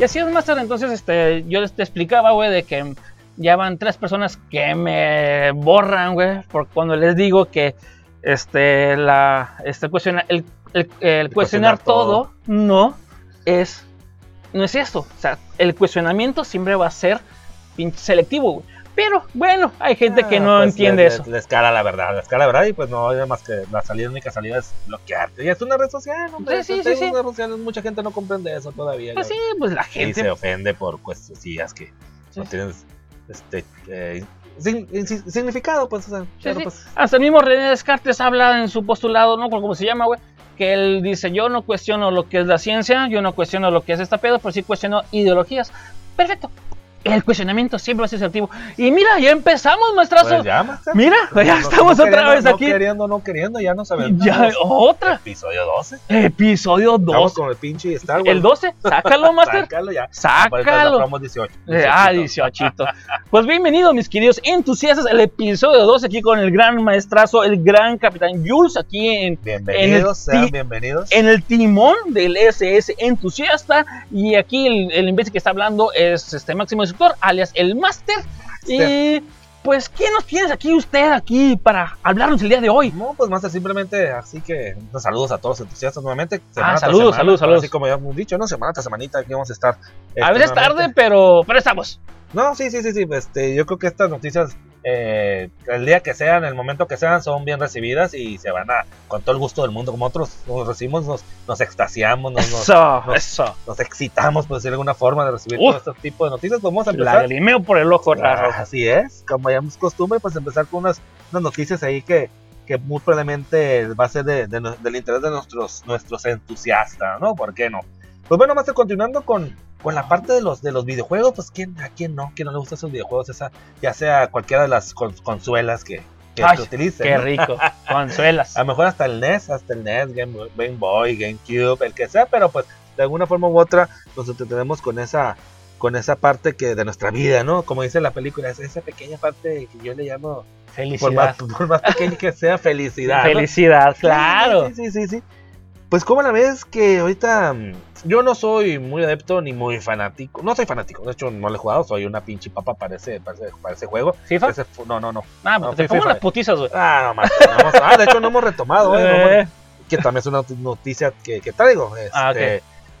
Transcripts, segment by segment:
Y así es, Master. Entonces, este, yo te explicaba, güey, de que ya van tres personas que me borran, güey, por cuando les digo que este, la, este cuestiona, el, el, el cuestionar, cuestionar todo. todo no es, no es esto. O sea, el cuestionamiento siempre va a ser selectivo, güey. Pero bueno, hay gente que Ah, no pues, entiende eso. Les, les cara la verdad, les cara la verdad y pues no hay más que la salida, la única salida es bloquearte. Y es una red social, hombre. Sí, sí, sí, una red social, mucha gente no comprende eso todavía. Pues sí, pues la y gente. se ofende por cuestiones que no Sí. tienen este, eh, sin- sin- significado, pues, o sea, Sí, sí. pues, Hasta el mismo René Descartes habla en su postulado, no como se llama, güey, que él dice, yo no cuestiono lo que es la ciencia, yo no cuestiono lo que es esta pedo, pero sí cuestiono ideologías. Perfecto. El cuestionamiento siempre va a ser selectivo. Y mira, ya empezamos, maestrazo. pues ya, master. Mira, ya No- estamos no otra vez no aquí. queriendo, no queriendo, ya no sabemos. Ya, otra. Episodio 12. Episodio Vamos 12. con el pinche Star Wars. El 12, sácalo, Master. Sácalo ya. Sácalo. Promo 18. Eh, ah, 18. Pues bienvenidos, mis queridos entusiastas, al episodio 12 aquí con el gran maestrazo, el gran capitán Jules, aquí en, Bienvenidos, en el sean bienvenidos. en el timón del SS entusiasta. Y aquí el, el imbécil que está hablando es este máximo alias el Master. Y pues, ¿qué nos tienes aquí usted aquí para hablarnos el día de hoy? No, pues más simplemente así que pues, saludos a todos los entusiastas nuevamente. Semana Ah, saludos, semana, saludos, saludos. Así como ya hemos dicho, ¿no? Semana tras semanita aquí vamos a estar. A este, veces tarde, nuevamente. pero, pero estamos. No, sí, sí, sí, sí. Este, yo creo que estas noticias, eh, el día que sean, el momento que sean, son bien recibidas y se van a, con todo el gusto del mundo. Como otros nos recibimos, nos, nos extasiamos, nos, Eso, nos- eso. nos excitamos, por decir de alguna forma, de recibir Uf. todo este tipo de noticias. Vamos a empezar. Lagrimeo por el ojo Ah, raro. Así es, como ya es costumbre, pues empezar con unas, unas noticias ahí que, que muy probablemente va a ser de, de no- del interés de nuestros, nuestros entusiastas, ¿no? ¿Por qué no? Pues bueno, más continuando con, con la parte de los, de los videojuegos, pues ¿quién, ¿a quién no? ¿Quién no le gustan esos videojuegos? Esa, ya sea cualquiera de las con- consuelas que, que Ay, se utilicen. Qué ¿no? rico. Consuelas. A lo mejor hasta el NES, hasta el NES, Game, Game Boy, GameCube, el que sea, pero pues de alguna forma u otra nos entretenemos con esa con esa parte que de nuestra vida, ¿no? Como dice la película, es esa pequeña parte que yo le llamo, por más, Felicidad. por más pequeña que sea, felicidad. ¿no? Felicidad, claro. Sí, sí, sí, sí. Pues como la ves que ahorita mm, yo no soy muy adepto ni muy fanático. No soy fanático, de hecho no lo he jugado, soy una pinche papa para ese, para ese, para ese juego. ¿FIFA? Ese no, no, no. Ah, No, pues te pongo unas putizas, güey. Ah, no más. ah, de hecho no hemos retomado, ¿eh? No hemos- que también es una noticia que, que traigo. Este, Ah, ok.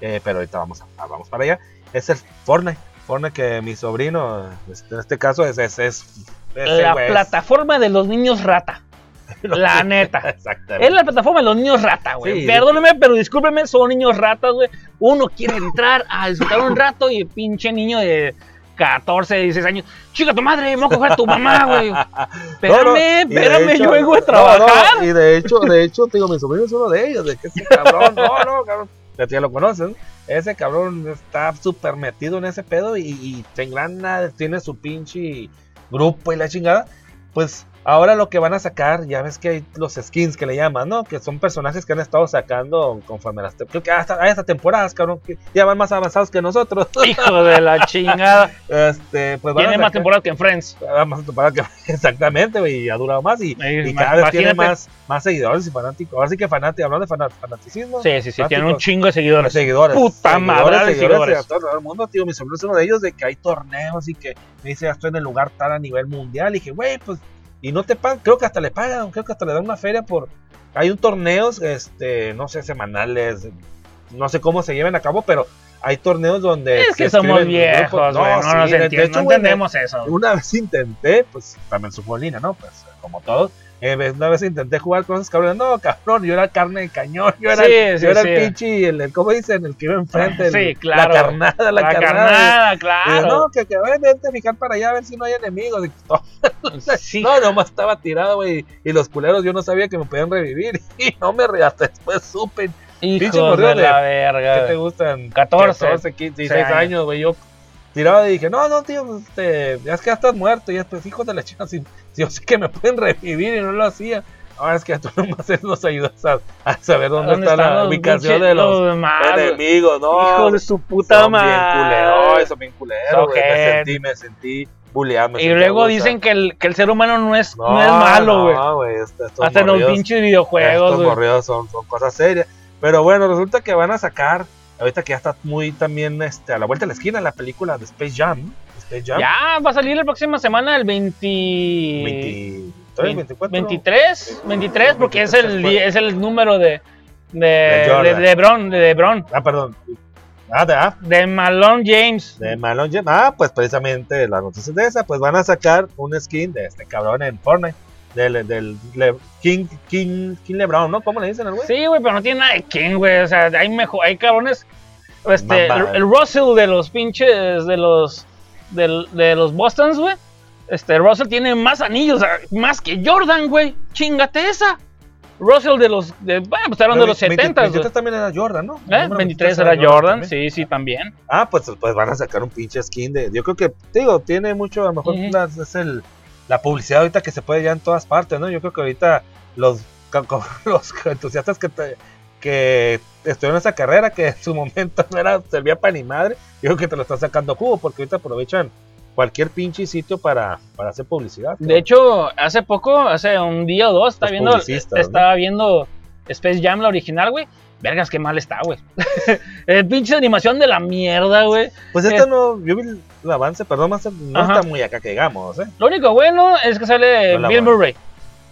eh, pero ahorita vamos, a- vamos para allá. Es el Fortnite. Fortnite que mi sobrino, este, en este caso, es. es, es ese la plataforma de los niños rata. La neta. Exactamente. Es la plataforma de los niños rata, güey. Sí. Perdóneme, pero discúlpeme, son niños ratas, güey. Uno quiere entrar a disfrutar un rato y el pinche niño de 14, 16 años. Chica, tu madre, me voy a coger a tu mamá, güey. Espérame, No, espérame, hecho- yo vengo a trabajar. y de hecho, de hecho, te digo, mi sobrino es uno de ellos. De que ese cabrón, no, no, cabrón. Ya lo conocen. Ese cabrón está súper metido en ese pedo y, y se engrana, tiene su pinche grupo y la chingada. Pues ahora lo que van a sacar, ya ves que hay los skins que le llaman, ¿no? Que son personajes que han estado sacando conforme las. Creo que hasta, hay hasta temporadas, cabrón, que ya van más avanzados que nosotros. Hijo de la chingada. Este, pues a Tiene más temporadas que en Friends. Ah, más temporada que exactamente, güey, y ha durado más y, y cada vez tiene más, más seguidores y fanáticos. Ahora sí que fanáticos, hablando de fana- fanaticismo. Sí, sí, sí, tiene un chingo de seguidores. seguidores. Puta madre de seguidores de todo el mundo, tío. Mi sobrino es uno de ellos de que hay torneos y que me dice, ya estoy en el lugar tal a nivel mundial. Y dije, güey, pues, y no te pagan, creo que hasta le pagan, creo que hasta le dan una feria por. Hay un torneos, este, no sé, semanales, no sé cómo se lleven a cabo, pero hay torneos donde. Es que somos viejos, grupos. güey. No, sí, nos entiendo, hecho, no entendemos eso. una vez intenté, pues también su línea, ¿no? Pues como todos. Eh, una vez intenté jugar con esos cabrones. No, cabrón, yo era carne de cañón. Yo era, Sí, el, sí, yo era sí. el pinche, el, el- ¿cómo dicen? El que iba enfrente. el- Sí, claro. La carnada, la, La carnada. claro. no, que, que a ver, vente a fijar para allá a ver si no hay enemigos. Y, no, Sí, no, nomás estaba tirado, güey. Y los culeros yo no sabía que me podían revivir. Y no me re, hasta después supe. Hijos de de- la ¿Qué te gustan? 14, 14, 15, 16 años. años, güey. Yo tiraba y dije, no, no, tío, este, ya es que ya estás muerto. Y después, hijo de la chica, si, si yo sé que me pueden revivir y no lo hacía. Ahora es que tú nomás nos ayudas a, a saber dónde, ¿Dónde está la ubicación de los güey? enemigos, ¿no? Hijos de su puta son bien madre. culeros, son bien culeros, güey. Me sentí, me sentí bulleado. me Y luego dicen que el, que el ser humano no es, no, es malo, güey. No, Hasta en los pinches videojuegos, estos morridos son, son cosas serias. Pero bueno, resulta que van a sacar ahorita que ya está muy también este, a la vuelta de la esquina la película de Space Jam. Space Jam. Ya va a salir la próxima semana el 20... 23, 24. 23, 23, porque es 23, el, es el número de, de, De Jordan. de, de LeBron, de LeBron, Ah, perdón. Ah, de, ah, de Malone James. de Malone James. Ah, pues precisamente las noticias de esa, pues van a sacar un skin de este cabrón en Fortnite. Del, del Le- King, King, King LeBron, ¿no? ¿Cómo le dicen al güey? Sí, güey, pero no tiene nada de King, güey. O sea, hay mejor, hay cabrones. Este, el, el Russell de los pinches, de los, del- de, los Bostons, güey. Este, Russell tiene más anillos, más que Jordan, güey. Chingate esa. Russell de los, de, bueno, pues hablando de los 70, güey. 23 también era Jordan, ¿no? ¿Eh? número 23 era Jordan, sí, sí, también. Ah, pues, pues van a sacar un pinche skin de. Yo creo que, digo, tiene mucho, a lo mejor es el, la publicidad ahorita que se puede ya en todas partes, ¿no? Yo creo que ahorita los, los entusiastas que, te- que estudiaron esa carrera, que en su momento no era, servía para ni madre, yo creo que te lo están sacando jugo, porque ahorita aprovechan cualquier pinche sitio para, para hacer publicidad. De hecho, hace poco, hace un día o dos, estaba Los viendo, estaba viendo Space Jam, la original, güey. Vergas, qué mal está, güey. el pinche animación de la mierda, güey. Pues es- esta no, yo vi el avance, perdón, más no Ajá. está muy acá que digamos, ¿eh? Lo único bueno es que sale Bill. Murray.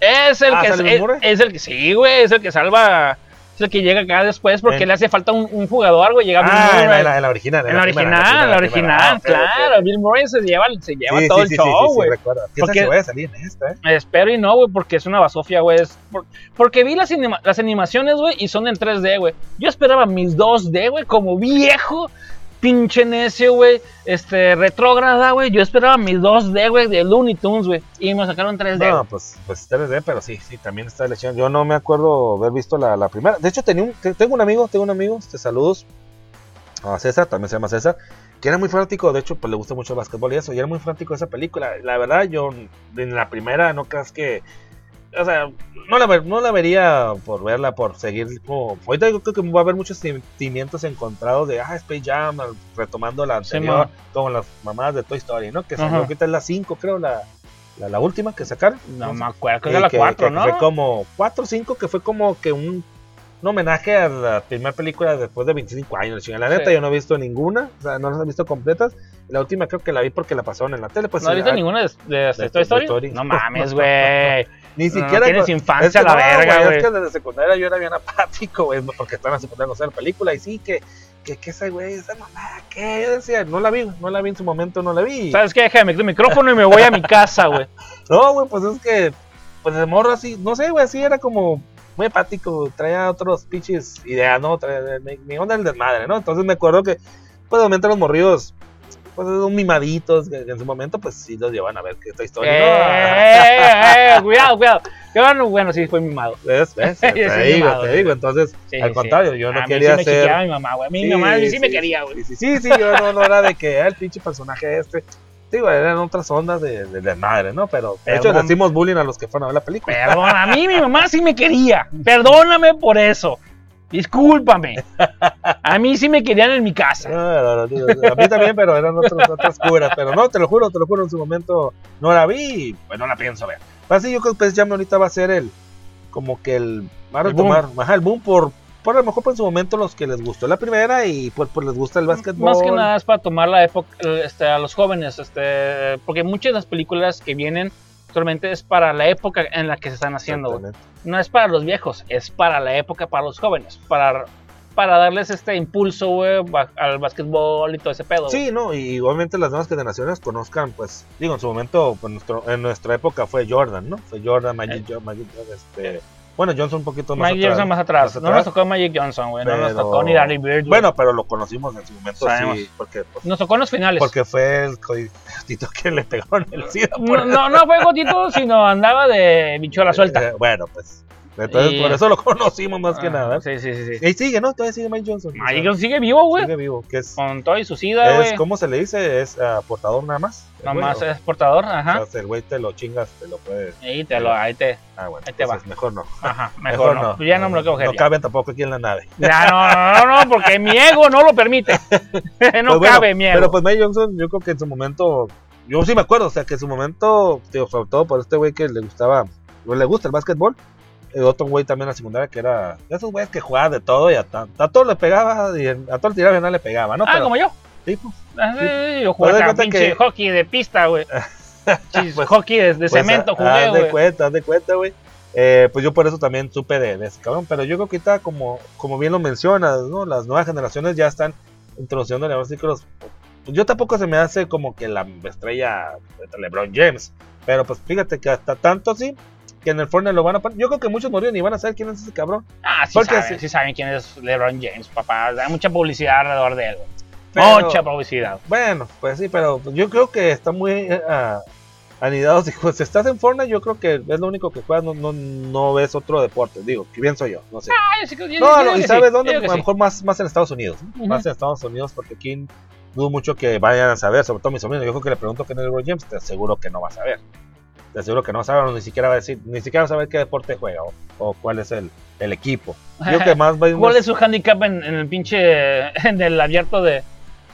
Es el Ah, que ¿sale es, es el que sí, güey, es el que salva, es el que llega acá después porque le hace falta un, un jugador, güey, llega Bill Ah, en la, Murray. en la- en la original. En la original, primera, la original. Ah, claro. Bill Murray se lleva, se lleva Sí, todo sí, el sí, show, güey. recuerdo. ¿Quién sabe Porque- voy a salir en esta, eh? Espero y no, güey, porque es una basofia, güey. por- porque vi las, anima- las animaciones, güey, y son en 3D, güey. Yo esperaba mis 2D, güey, como viejo, pinche necio, güey, este, retrógrada, güey. Yo esperaba mis 2D, güey, de Looney Tunes, güey. Y me sacaron 3D. No, pues, pues 3D, pero sí, sí, también está la lección. Yo no me acuerdo haber visto la, la primera. De hecho, tenía un, te- tengo un amigo, tengo un amigo, este, saludos a César, también se llama César, que era muy fanático, de hecho, pues le gusta mucho el básquetbol y eso, y era muy fanático de esa película. La verdad, yo en la primera no creas que. O sea, no la, ver- no la vería por verla, por seguir como... Ahorita yo creo que va a haber muchos sentimientos encontrados de, ah, Space Jam, retomando la Sí, anterior, ma. como las mamadas de Toy Story, ¿no? Que Ajá. salió, ahorita es la 5, creo, la, la, la última que sacaron. No me acuerdo, creo que la que- 4, que ¿no? Fue como 4 o 5, que fue como que un, un homenaje a la primera película después de 25 años. la. La neta, Sí. yo no he visto ninguna, o sea, no las he visto completas. La última creo que la vi porque la pasaron en la tele. Pues, ¿No has visto ah, ninguna de, de, de de Toy Story? Toy Story. No mames, güey. Ni No, siquiera. tienes con- infancia es que a la no, verga, güey. Es que desde secundaria yo era bien apático, güey, porque estaba en la secundaria no sé la película y sí, que, que, que ese güey, esa mamá, ¿qué? Yo decía, no la vi, no la vi en su momento, no la vi. ¿Sabes qué? Déjame el micrófono y me voy a mi casa, güey. No, güey, pues es que, pues de morro así, no sé, güey, así era como muy apático, traía otros pinches ideas, ¿no? Traía, mi, mi onda del desmadre, ¿no? Entonces me acuerdo que, pues de momento los morridos, pues son mimaditos, que, que en su momento, pues sí los llevan a ver que esta historia, Eh, eh, cuidado, cuidado. Qué bueno, bueno, sí, fue mimado. ¿no? ¿Ves? ¿Ves? Te digo, mimado, te sí. digo, entonces, Sí, al sí, contrario, yo no a mí quería sí me mi mamá, güey. A mí mi mamá sí, me quería, güey. Sí, sí, sí, yo no, no era de que era el pinche personaje este. Digo, eran otras ondas de, de desmadre, ¿no? Pero de hecho le decimos bullying a los que fueron a ver la película. Perdón, a mí mi mamá sí me quería. Perdóname por eso. Discúlpame. A mí sí me querían en mi casa. No, no, a mí también, pero eran otras, otras curas. Pero no, te lo juro, te lo juro, en su momento no la vi y pues no la pienso ver. Así yo creo que Space Jam ahorita va a ser el, como que el, va a El boom. retomar, ajá, el boom por, por a lo mejor por en su momento los que les gustó la primera y pues, pues les gusta el básquetbol. Más que nada es para tomar la época este, a los jóvenes, este, porque muchas de las películas que vienen actualmente es para la época en la que se están haciendo. No es para los viejos, es para la época, para los jóvenes, para, para darles este impulso güey, al básquetbol y todo ese pedo. Sí, no, y obviamente las nuevas generaciones conozcan, pues, digo, en su momento, pues, nuestro, en nuestra época fue Jordan, ¿no? Fue Jordan, Magic, Jo- Magic este, bueno, Johnson un poquito más Magic atrás. Johnson más atrás. más No nos tocó Magic Johnson, güey. No nos tocó ni Larry Bird. Bueno, pero lo conocimos en su momento, Sabemos. sí, porque, pues, nos tocó en los finales. porque fue el codito que le pegaron el SIDA. No, no, no fue gotito, sino andaba de bichuela suelta. Eh, bueno, pues, entonces Y- por eso lo conocimos más que Ah, nada. Sí, sí, sí. sí. Y sigue, ¿no? Todavía sigue Mike Johnson. O sea, Johnson sigue vivo, güey. Sigue vivo, que es, Con todo y su sida, es güey. ¿cómo se le dice? Es ah, portador nada más. Nomás ¿o? es portador, O ajá. sea, si el güey te lo chingas, te lo puede. Ahí te lo, ahí te. Ah, bueno, Ahí te va. entonces mejor no. Ajá, mejor, no. Pues ya no me lo quedo No caben tampoco aquí en la nave. Ya, no, no, no, porque mi ego no lo permite. no Pues bueno, cabe mi ego. Pero pues Mike Johnson, yo creo que en su momento, yo sí me acuerdo, o sea, que en su momento, digo, sobre todo por este güey que le gustaba, o le gusta el básquetbol, el otro güey también en la secundaria que era de esos güeyes que jugaban de todo y a, ta- a todo le pegaba y a todo le tiraba y no le pegaba, ¿no? ah, Pero- como yo. sí, pues, Ah, sí, yo haz de jugaba pinche que- hockey de pista, güey. Pues- hockey de, de pues, cemento haz jugué, de güey. cuenta, haz de cuenta, güey. Eh, pues yo por eso también supe de, de ese cabrón. Pero yo creo que ahorita, como, como bien lo mencionas, ¿no? Las nuevas generaciones ya están introduciendo así que los. pues yo tampoco se me hace como que la estrella de LeBron James. Pero pues fíjate que hasta tanto así que en el Fortnite lo van a poner. Yo creo que muchos morían y van a saber quién es ese cabrón. Ah, sí Porque saben, sí. sí saben quién es LeBron James, papá. Hay mucha publicidad alrededor de él. Pero- Mucha publicidad. Bueno, pues sí, pero yo creo que está muy eh, ah, anidados. Digo, si estás en Fortnite, yo creo que es lo único que juegas, no, no, no ves otro deporte. Digo, que bien soy yo, no sé. Ah, yo sí que- yo- No, yo no, ¿y sabes sí, dónde? A lo sí. mejor más, más en Estados Unidos. Más en Estados Unidos, porque aquí dudo mucho que vayan a saber, sobre todo mis sobrinos. Yo creo que le pregunto quién es LeBron James, te aseguro que no va a saber. Te aseguro que no o ni siquiera va a decir, ni siquiera va a saber qué deporte juega o, o cuál es el, el equipo. Yo que más ¿Cuál más- es su handicap en, en el pinche. en el abierto de.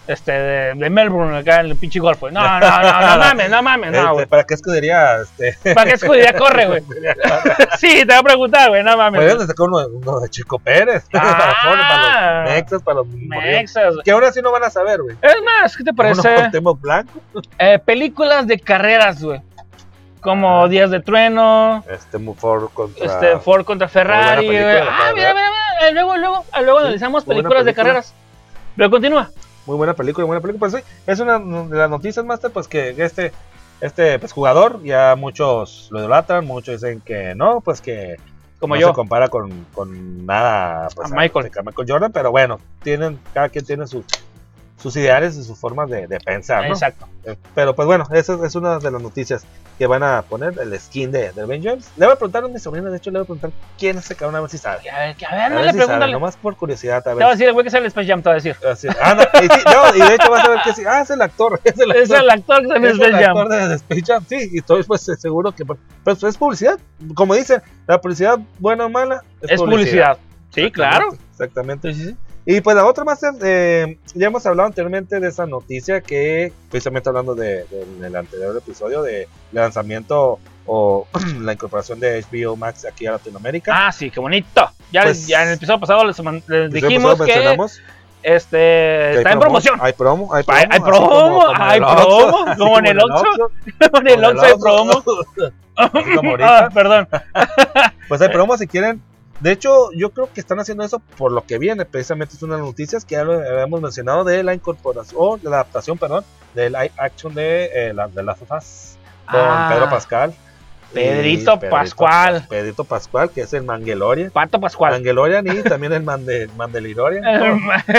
Este, de, de Melbourne, acá en el pinche golf? No, no, no, no mames, no mames, no, este, güey. ¿Para qué escudería? Este, ¿Para qué escudería corre, güey? Sí, te voy a preguntar, güey, no mames. Pues sacó uno, uno de Chico Pérez. para, Fortnite, para los Nexas, para los güey. Que ahora sí no van a saber, güey. Es más, ¿qué te Uno parece? con Temo Blanco. Eh, películas de carreras, güey. Como. Días de Trueno, Este Ford contra. este, Ford contra Ferrari, Ah, mira, mira, mira. Luego, luego, ah, luego Sí, analizamos películas de carreras. Pero continúa. Muy buena película, buena película. Pues sí, es una de las noticias, Master, pues que este, este pues, jugador, ya muchos lo idolatran, muchos dicen que no, pues que Como no yo. se compara con, con nada pues, A Michael. a Michael Jordan, pero bueno, tienen, cada quien tiene sus, sus ideales y sus formas de, de pensar, ¿no? Exacto. Pero pues bueno, esa es una de las noticias que van a poner el skin de, de Ben James. Le voy a preguntar a mi sobrina, de hecho le voy a preguntar quién es ese cabrón, a ver si sabe. A ver, que- a ver, A no ver le si sabe, pregúntale. nomás por curiosidad, a Te va a ver. decir el güey que sale en Space Jam, te va a decir. Así- ah, no, y, sí, no, y de hecho vas a ver que sí, ah, es el actor, es el actor. Es el actor que sale en Es el Space actor Jam. de, de Space Jam, sí, y estoy pues seguro que pues, es publicidad, como dicen, la publicidad buena o mala Es publicidad. Sí, claro. Exactamente. Sí, sí, sí. Y pues la otra más, eh, ya hemos hablado anteriormente de esa noticia que, precisamente hablando de, de- en el anterior episodio, de lanzamiento o la incorporación de HBO Max aquí a Latinoamérica. Ah, sí, qué bonito. Ya, Pues- ya en el episodio pasado les, dijimos que este que está en promo- promoción. Hay promo, hay promo. Hay- promo, como- como hay promo, como en el Oxxo. en como el Oxxo hay Oxxo. promo. Ah, perdón. Pues hay promo si quieren. De hecho, yo creo que están haciendo eso por lo que viene. Precisamente es una de las noticias que ya lo habíamos mencionado de la incorporación, o la adaptación, perdón, del live action de, eh, la, de las sofás con Ah. Pedro Pascal. Pedrito Pascual. Pedrito Pascual, que es el Mangelorian. Pato Pascual. Mangelorian y también el Mande, Mandelirorian.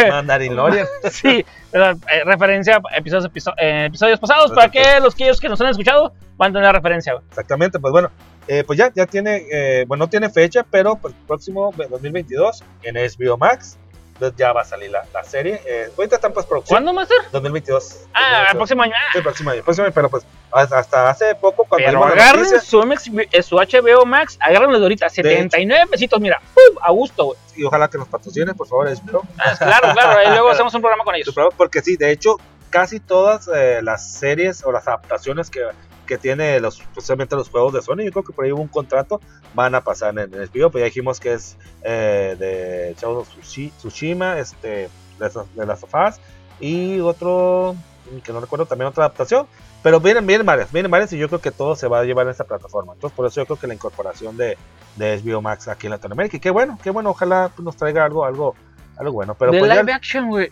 Mandarilorian. sí, pero, eh, referencia a episodios, episo- eh, episodios pasados para que los que ellos que nos han escuchado van a tener referencia. Exactamente, pues bueno, eh, pues ya, ya tiene, eh, bueno, no tiene fecha, pero pues próximo 2022 en HBO Max, entonces ya va a salir la, la serie. Eh, ahorita está en postproducción. ¿Cuándo, Master? 2022. Ah, el 2022. próximo año. Ah, Sí, el próximo año, el próximo año, pero pues hasta, hace poco cuando Pero agarren noticia, su, MX eh, su HBO Max, agárrenlo de ahorita, 79 pesitos, mira, ¡pum! a gusto, güey. y ojalá que nos patrocine, por favor, HBO. Ah, Claro, claro, ahí luego hacemos un programa con ellos. Porque sí, de hecho, casi todas eh, las series o las adaptaciones que, que tiene los, especialmente los juegos de Sony, yo creo que por ahí hubo un contrato, van a pasar en, en HBO, pues ya dijimos que es eh, de Tsushi- Tsushima, este, de, las- de las sofás, y otro, que no recuerdo, también otra adaptación, pero vienen, vienen varias, vienen varias y yo creo que todo se va a llevar en esta plataforma, entonces por eso yo creo que la incorporación de, de HBO Max aquí en Latinoamérica, y qué bueno, qué bueno, ojalá pues, nos traiga algo, algo, algo bueno, pero de pues ya- live action, güey.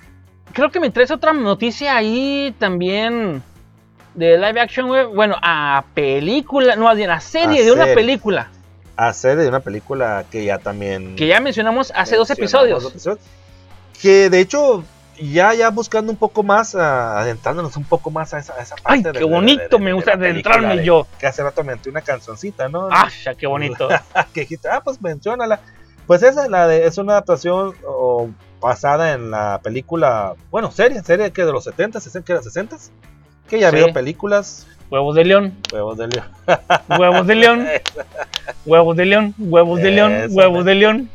Creo que me traes otra noticia ahí también. De live action, güey. Bueno, a película, no, a serie A de una serie. película. hacer de una película que ya también Que ya mencionamos hace dos episodios. dos que de hecho ya ya buscando un poco más adentrándonos un poco más a esa, a esa parte Ay, de- qué de- bonito, de- me gusta adentrarme de- yo. que hace rato me una cancioncita no Ah, ya, qué bonito. que dijiste ah pues menciónala pues esa la de, es una adaptación o, basada en la película bueno serie serie que de los 70 60 que era 60 que ya Sí. vio películas Huevos de león, huevos de león huevos de león, huevos de león, huevos de león, Eso, huevos man. de león.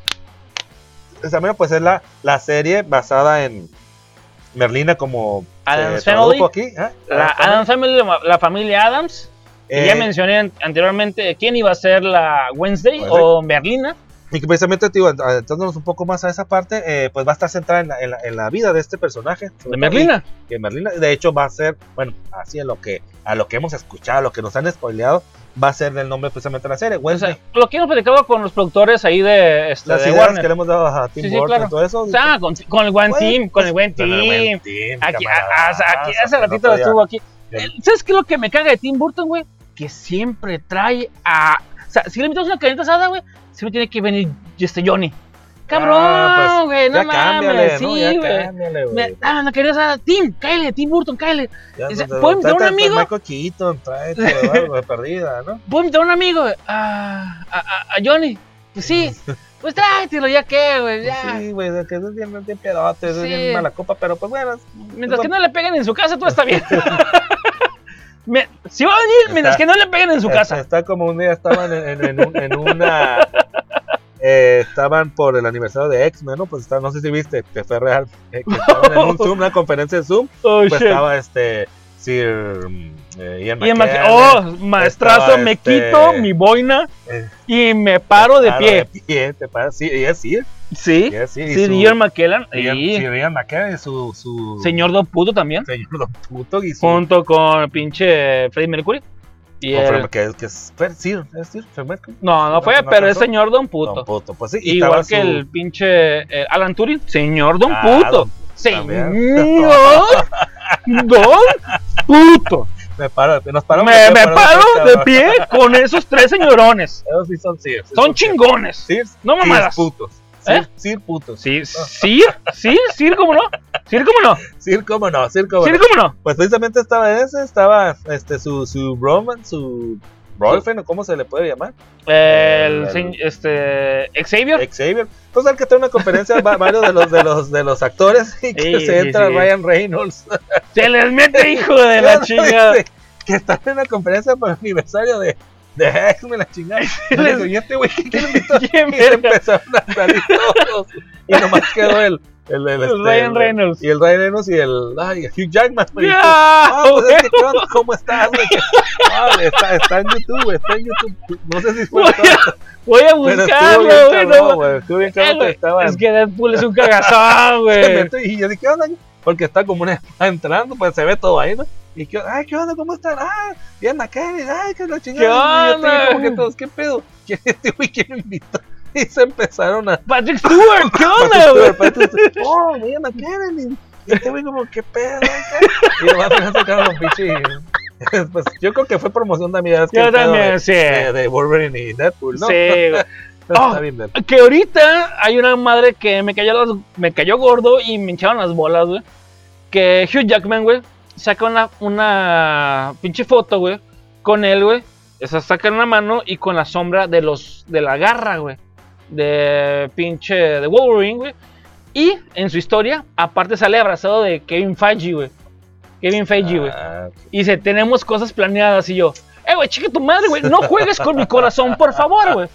mira, pues es la, la serie basada en Merlina como Adam's tradujo Family. aquí ¿eh? La Adam's Family. La familia Adams. Que Eh, ya mencioné an- anteriormente quién iba a ser la Wednesday Wednesday. o Merlina. Y que precisamente, te digo, adentrándonos un poco más a esa parte, eh, pues va a estar centrada en la, en la- en la vida de este personaje. De Merlina. Que Merlina, de hecho, va a ser, bueno, así a lo que, a lo que hemos escuchado, a lo que nos han spoileado, va a ser el nombre precisamente de la serie. O sea, lo que hemos platicado con los productores ahí de, este, las de ideas Warner. que le hemos dado a Tim Sí, sí, Burton claro. y todo eso. O sea, con, con el buen team, con el buen el buen team. team, Aquí, a- a- aquí hace no ratito podía- estuvo aquí. Eh, ¿Sabes qué es lo que me caga de Tim Burton, güey? Que siempre trae a. O sea, si le invitamos una carnita asada, güey, siempre tiene que venir este Johnny. Cabrón, Ah, pues, güey, no mames, ¿no? sí, güey. güey. Ah, una carnita asada, Tim, cállate, Tim Burton, cállate. Pues, ¿puedo invitar a un amigo? Michael Keaton, tráete algo perdida, ¿no? ¿Puedo invitar a un amigo? güey? A, a, a- a Johnny. Pues sí, pues tráetelo, ya que, güey, ya. Sí, güey, que es bien, bien pedote, es Sí. bien mala copa, pero pues bueno. Mientras que no le peguen en su casa, todo está bien. Me- si va a venir, mientras que no le peguen en su Está- casa. Está como un día estaban en, en- en un- en una. eh, estaban por el aniversario de X-Men, ¿no? Pues está, no sé si viste, que fue real. eh, que estaban en un Zoom, una conferencia de Zoom. Oh, Pues shit. estaba este. Sir. Eh, Ian McKellen, Maqui- oh, maestrazo, me este, quito mi boina eh, y me paro de pie. De pie, te paras, sí, y es Sir. Sí, es y sí, su- Ian McKellen Ian- y Sir Ian McKellen y su. su señor Don Puto también, Señor Don Puto y su. junto con el pinche Freddie Mercury. Y con el- Fred- que, que es Fred Sir, ¿es? Fred Mercury. no, no fue, no pero es alcanzó. señor Don Don Puto. Pues sí. Igual que su- el pinche eh, Alan Turing, señor Don Ah, Puto. Don. Señor Don Puto. Me paro, nos paramos Me, de pie, me paro de pie con esos tres señorones. Esos sí son Sir. sí Son chingones. Sir. No Sir mamadas. putos. ¿Eh? Sir, Sir putos. Sí, sí, sí, sí, cómo no. Sí, cómo no. Sir, cómo no, Sir, cómo no. cómo no. Pues precisamente estaba ese, estaba este su, su Roman, su o cómo se le puede llamar, El, El- se- este Xavier. Xavier. Pues al que trae una conferencia va- varios de los de los de los actores y que Sí, se sí, entra sí. Ryan Reynolds. Se les mete hijo de la No, chingada. dice Que está en una conferencia por el aniversario de, de X-Men, la chingada. Y le digo, ¿y este güey qué quiere Y se empezaron a salir todos. Y nomás quedó el. El, el, El Ryan Reynolds. Y el Ryan Reynolds y el. Ay, Hugh Jackman. Ya, Ah, pues es que, güey. ¿qué onda? ¿cómo estás, güey? Ah, está, está en YouTube, está en YouTube. No sé si fue. Voy a, voy a buscarlo, güey. no. güey. Estuvo bien Eh, cabrón que estaba. Es que Deadpool es un cagazón, güey. y yo dije, ¿qué onda? Porque está como una está entrando, pues se ve todo ahí, ¿no? Y que, ay, ¿qué onda? ¿Cómo están? Ah, bien McKellen, ay, que la chingada. ¿Qué Y yo onda? como que todos, ¿qué pedo? ¿Quién este güey quién me invitó? Y se empezaron a. Patrick Stewart, ¿qué onda, güey? Patrick Stewart, Oh, bien McKellen. Y este güey como, ¿qué pedo? Y lo van a sacar un pinche. Pues yo creo que fue promoción también. Es que Yo también, de, sí. de, de Wolverine y Deadpool, ¿no? Sí. Está Oh, bien. Que ahorita hay una madre que me cayó, las- me cayó gordo y me hincharon las bolas, güey. Que Hugh Jackman, güey, saca una, una pinche foto, güey, con él, güey. Esa saca una mano y con la sombra de los de la garra, güey. De pinche de Wolverine, güey. Y en su historia, aparte sale abrazado de Kevin Feige, güey. Kevin Feige, güey. Ah, Y dice, tenemos cosas planeadas. Y yo, eh, güey, chica tu madre, güey. No juegues con mi corazón, por favor, güey.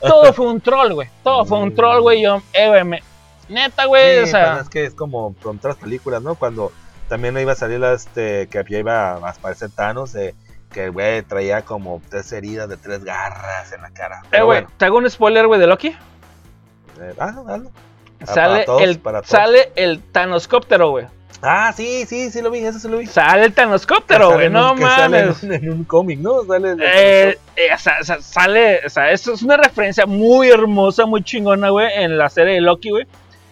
Todo fue un troll, güey. Todo fue un troll, güey. Yo, eh, güey, me- neta, güey. Sí, o sea, pues es que es como con otras películas, ¿no? Cuando también iba a salir la, este, que ya iba a aparecer Thanos, eh, que güey traía como tres heridas de tres garras en la cara. eh, Pero güey, bueno, te hago un spoiler, güey, de Loki. eh, hazlo, hazlo. Ah, Sale, todos, el, sale el Thanoscóptero, güey. Ah, sí, sí, sí lo vi, eso sí lo vi. Sale el Thanoscóptero, güey. No que sale en mames. un- En un, cómic, ¿no? Sale Eh, eh, sale, o sea, esto es una referencia muy hermosa, muy chingona, güey, en la serie de Loki, güey.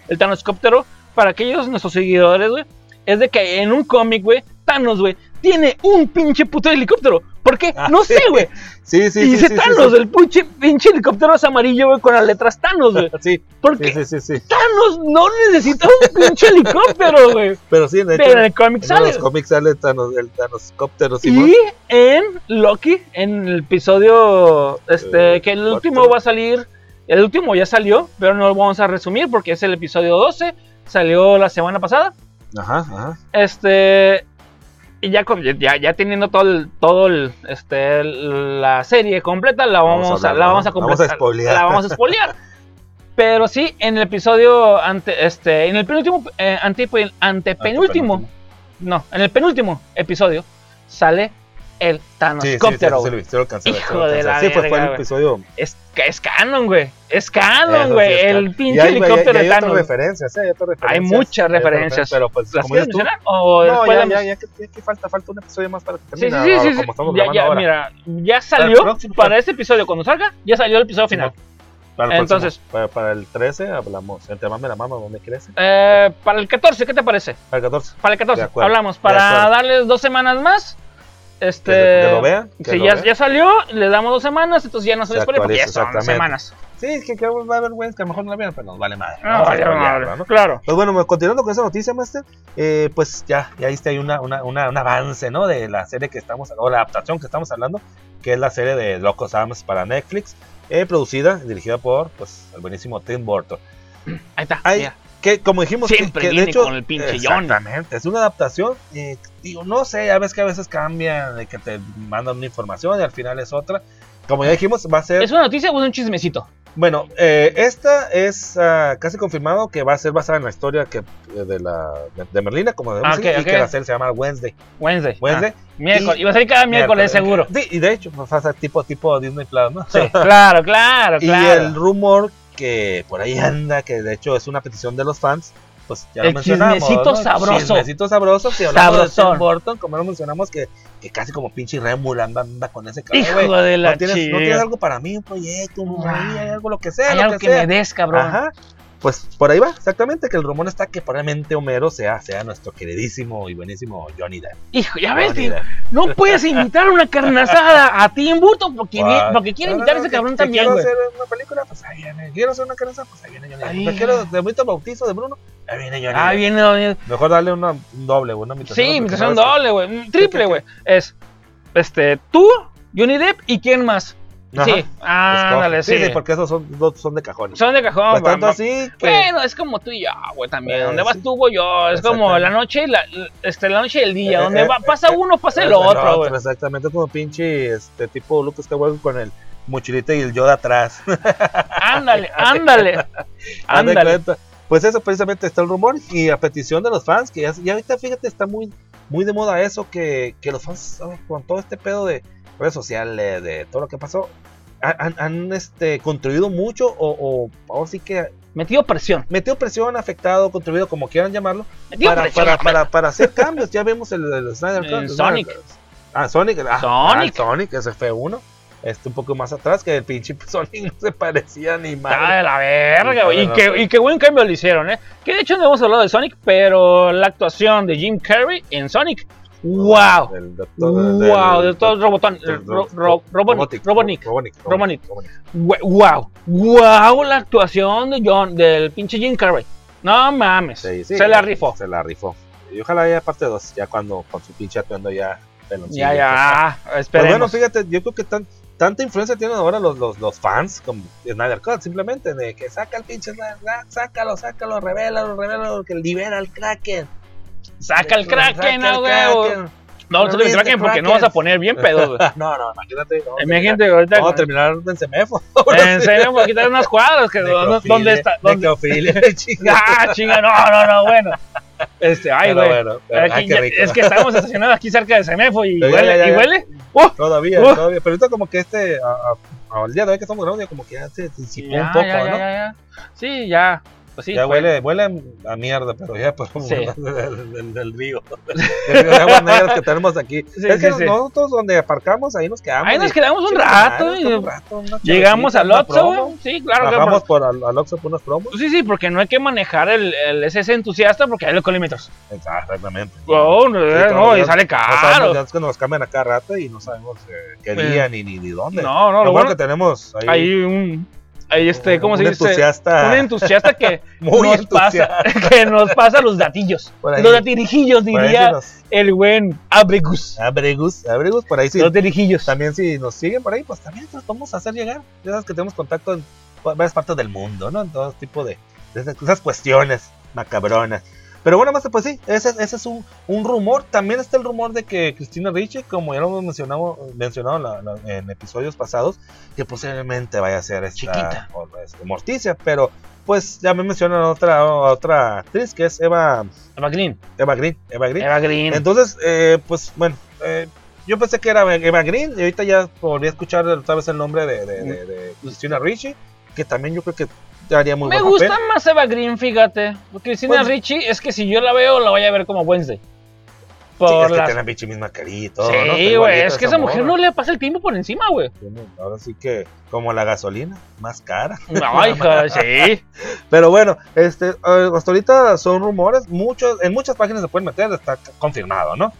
El Thanoscóptero, para aquellos nuestros seguidores, güey, es de que en un cómic, güey, Thanos, güey, tiene un pinche puto helicóptero. ¿Por qué? Ah, no sí. sé, güey. Sí, sí, y sí, dice sí, sí, Thanos, sí. el pinche, pinche helicóptero es amarillo, güey, con las letras Thanos, güey. Sí, Porque sí, sí, sí, sí. Thanos no necesita un pinche helicóptero, güey. Pero sí, de hecho, Pero en el cómic en sale. los cómics sale el, Thanos, el Thanoscóptero, Simón. Y en Loki, en el episodio, este, Eh, que el último va a salir, el último ya salió, pero no lo vamos a resumir porque es el episodio 12, salió la semana pasada. Ajá, ajá. Este, y ya, ya, ya teniendo todo el, todo el, este, la serie completa, la Vamos vamos, a hablar, la ¿no? vamos a Vamos a completar, spoilear. la vamos a spoilear. Pero sí, en el episodio ante, este, en el penúltimo, eh, ante- antepenúltimo, no, en el penúltimo episodio sale el Sí, sí, sí, Thanoscóptero. sí, sí sí Hijo de alcancé a la. Sí, fue, fue el episodio. es, es canon, güey. Es canon, sí güey. el pinche hay- helicóptero hay de Thanos. referencias, ¿eh? hay otras Hay referencias. muchas otras referencias. Pero pues, ¿Las como quieres mencionar? ¿O No, ya, ya, ya, ya que falta, falta un episodio más para que Sí, sí, termine. sí, o sí, Como estamos Ya, ya, ahora. mira, ya salió próximo- para este episodio. Cuando salga, ya salió el episodio final. Para el Entonces- próximo, para, para el 13 hablamos. Entre mame la mama, donde crece. Eh, para el 14, ¿qué te parece? Para el 14. Para el 14, De acuerdo, hablamos. de Para darles dos semanas más. Este, Que lo- que lo vean, que si lo ya, vean. ya salió, le damos dos semanas, entonces ya no se Se spoiler porque ya son semanas. Sí, es que creo que va a haber güeyes que a lo mejor no la vieron, pero nos vale madre. No, Vamos a ya, spoilearla, madre, ¿no? Claro. Pues bueno, continuando con esa noticia, Master, eh, pues ya, ya viste ahí una, una, una- un avance, ¿no? De la serie que estamos hablando, o la adaptación que estamos hablando, que es la serie de Locos Adams para Netflix, eh, producida y dirigida por, pues, el buenísimo Tim Burton. Ahí está. Hay-. Que, como dijimos, que- Siempre que, de viene hecho, con el pinche. Exactamente, es una adaptación, digo, no sé, ya ves que a veces cambian, de que te mandan una información y al final es otra. Como ya dijimos, va a ser ¿Es una noticia o es un chismecito? bueno, eh, esta es ah, casi confirmado que va a ser basada en la historia que, eh, de, la, de, de Merlina, como debemos Ah, decir, ok, y ok. que la serie se llama Wednesday. Wednesday. Wednesday. Ah, miércoles. Y- Iba a salir cada miércoles, seguro. Sí, y de hecho, pues, va a ser tipo, tipo Disney Plus, ¿no? Sí, claro, claro, y claro. el rumor que por ahí anda, que de hecho es una petición de los fans, pues ya lo mencionamos. chismecito ¿no? sabroso. Chismecito sabroso, que hablamos de. Tim Burton, como lo mencionamos, que, que casi como pinche Rémula anda, anda con ese cabrón, Hijo de la ¿No tienes, ¿No tienes algo para mí, un proyecto, un Ah. algo, lo que sea? Hay lo algo que que sea? me des, cabrón. Ajá. Pues por ahí va, exactamente, que el rumor está que probablemente Homero sea, sea nuestro queridísimo y buenísimo Johnny Depp. Hijo, ya ves, Johnny tío, Depp. no puedes invitar una carne asada a Tim Burton porque, Ah, porque quiere no, invitar a ese cabrón también, Quiero güey. hacer una película, pues ahí viene. Quiero hacer una carnaza, pues ahí viene Johnny Depp. Quiero de bonito bautizo de Bruno, ahí viene Johnny Ah, Depp. viene. viene. Mejor darle una, un doble, una imitación. Sí, que- doble, güey. Triple, ¿Qué, qué, güey. Es, este, tú, Johnny Depp y quién más. Ajá. Sí, ándale, sí. Sí, porque esos son, son de cajón. Son de cajón, Pues tanto así que. Bueno, es como tú y yo, güey, también. Eh, donde vas tú, voy yo. Es como la noche y la, este, la noche y el día. Eh, donde eh, va, pasa eh, uno, pasa el Es otro, güey. Exactamente, como pinche este tipo Lucas Skywalker con el mochilita y el Yoda atrás. Ándale, ándale. De Ándale. Pues eso precisamente está el rumor y a petición de los fans, que ya, ya ahorita fíjate, está muy, muy de moda eso, que, que los fans oh, con todo este pedo de redes sociales, de todo lo que pasó, han, han- este, contribuido mucho o, o ahora sí que Metido presión. metido presión, afectado, contribuido, como quieran llamarlo, Metido para, presión. para, para, para hacer cambios. Ya vemos el, el Snyder Cut, el Sonic. Snyder- Ah, Sonic. ah, Sonic. ah, Sonic, ese fue uno. Este un poco más atrás, que el pinche Sonic no se parecía ni Está mal. de la verga, güey. Y qué, y qué buen cambio le hicieron, ¿eh? Que de hecho no hemos hablado de Sonic, pero la actuación de Jim Carrey en Sonic, wow. Del doctor- Wow, de del- el robotón. Robotnik. Robotnik. Robotnik. Wow. Wow, la actuación de John, del pinche Jim Carrey. No mames. Sí, sí, Se la rifó. Se la rifó. Y ojalá haya parte 2, ya cuando con su pinche atuendo ya peloncillo. Ya, ya. Pues Esperemos. bueno, fíjate, yo creo que tan, tanta influencia tienen ahora los, los, los fans como Snyder Cut, simplemente de que saca el pinche Snyder, sácalo, sácalo, revélalo, revélalo, que libera al Kraken. Saca el Kraken, el a huevo. No, no, el Release the Kraken porque no vas a poner bien pedo, güey. No, no, imagínate. No, Imagínate ahorita. Vamos a terminar en semáforo. En por quitar unas cuadras. Que, ¿Dónde está? ¿Dónde? Ah, chinga, no, no, no, bueno. Este, ay, güey. bueno, es que estamos estacionados aquí cerca de Semefo y huele, y huele. ¡Uh! Todavía, Uh. todavía. Pero ahorita como que este, al día de hoy que estamos grabando, como que ya se disipó un poco, ¿no? Sí, ya. Pues sí. ya fue- huele, huele a mierda, pero ya por Sí. del, del- del río. Del río de aguas negras que tenemos aquí. Sí, es que nosotros donde aparcamos, ahí nos quedamos. Ahí nos y- quedamos un chinga rato. y un rato, Llegamos al Oxxo. Sí, claro. Bajamos por al, al Oxxo por unos promos. Sí, sí, porque no hay que manejar el, el SS entusiasta porque hay colímetros. Exactamente. Oh, no, eh, no, los y sale No sabemos, caro. ya es que nos cambian a cada rato y no sabemos eh, qué Pues, día ni, ni, ni dónde. No, no, lo, lo bueno bueno, que tenemos ahí. hay un, este, ¿cómo un se dice? entusiasta. Un entusiasta que Muy nos pasa, que nos pasa los datillos, los datirijillos diría sí nos- el buen Abregus. Abregus, Abregus, por ahí sí. Los datirijillos. También si nos siguen por ahí, pues también nos podemos hacer llegar. Ya sabes que tenemos contacto en varias partes del mundo, ¿no? En todo tipo de, esas cuestiones macabronas. Pero bueno, más pues sí, ese, ese es un, un rumor. También está el rumor de que Cristina Ricci, como ya lo hemos mencionado, mencionado en, la- la- en episodios pasados, que posiblemente vaya a ser esta Chiquita. o, este, Morticia. Pero pues ya me mencionan otra, otra actriz que es Eva, Eva Green. Eva Green. Eva Green. Eva Green. Entonces, eh, pues bueno, eh, Yo pensé que era Eva Green y ahorita ya volví a escuchar otra vez el nombre de, de, de, de Christina Ricci, que también yo creo que daría muy Me buen gusta papel. más Eva Green, fíjate. Porque Cristina Pues- Ricci es que si yo la veo, la voy a ver como Wednesday. Sí, Por es que tiene la misma carita y todo, Sí, güey, es que esa mujer no le pasa el tiempo por encima, güey. Ahora sí que, como la gasolina, más cara. Hija, sí. Pero bueno, este, eh, hasta ahorita son rumores, muchos, en muchas páginas se pueden meter, está confirmado, ¿no?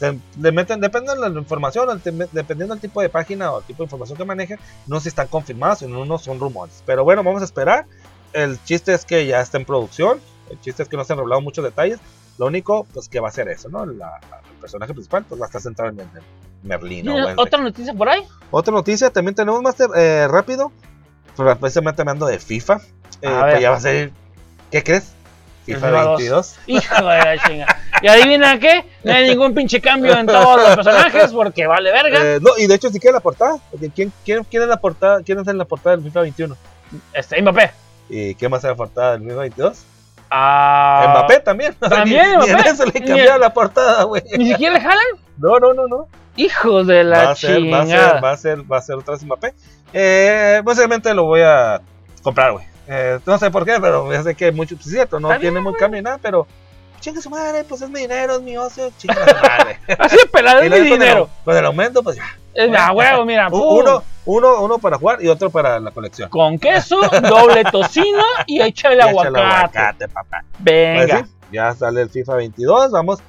Se- le meten, depende de la información, dependiendo del tipo de página o el tipo de información que manejen, no sé si están confirmados, en unos son rumores. Pero bueno, vamos a esperar. El chiste es que ya está en producción, el chiste es que no se han revelado muchos detalles. Lo único, pues que va a ser eso, ¿no? La- la- el personaje principal, pues va a estar centrado en, Merlín. o ¿Tienes Wednesday. otra noticia por ahí? Otra noticia, también tenemos Master eh, rápido. Pero precisamente hablando de FIFA. eh, A pues ya va a ser. ¿Qué crees? FIFA FIFA 2. 22. Hijo de la chinga. ¿Y adivina qué? No hay ningún pinche cambio en todos los personajes porque vale verga. Eh, no, y de hecho, si quiere la portada. ¿Quién, quién, quién es la portada? ¿Quién es en la portada del FIFA 21? Este, Mbappé. ¿Y va a ser la portada del FIFA 22? Ah, Mbappé también. también Ni- ni Mbappé. eso le cambiaron la portada, güey. ¿Ni siquiera le jalan? No, no, no, no. Hijos de la Va a ser, va a ser, va a ser, va a ser otra vez Mbappé. Eh, posiblemente lo voy a comprar, güey. Eh, no sé por qué, pero ya sé que mucho, pues, es cierto, no tiene muy cambio ni nada, pero chinga su madre, pues es mi dinero, es mi ocio, chinga su madre. Así de pelado es con el- dinero. Con el aumento, pues ya. Es a huevo, mira. Uno, uno, uno para jugar y otro para la colección. Con queso, doble tocino y échale el Y échale aguacate. aguacate, papá. Venga. Pues sí, ya sale el FIFA 22, vamos.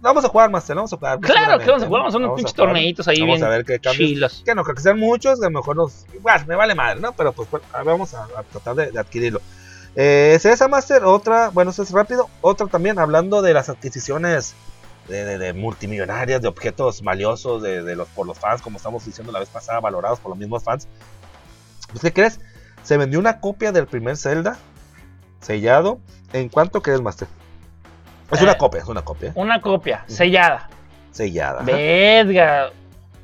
Vamos a jugar, Marcel, vamos a jugar. Claro que vamos a jugar, vamos a unos pinches torneitos ahí Vamos bien a ver qué cambios chilos. que no creo que sean muchos, que a lo mejor nos. Me vale madre, ¿no? Pero pues bueno, vamos a, a tratar de, de adquirirlo. Eh, es esa Master, otra, bueno, eso es rápido. Otra también, hablando de las adquisiciones de, de- de multimillonarias, de objetos valiosos de, de los, por los fans, como estamos diciendo la vez pasada, valorados por los mismos fans. Pues, ¿Qué crees? Se vendió una copia del primer Zelda sellado. ¿En cuánto crees, Master? Es una copia, es una copia. Una copia sellada. Sellada. Verga.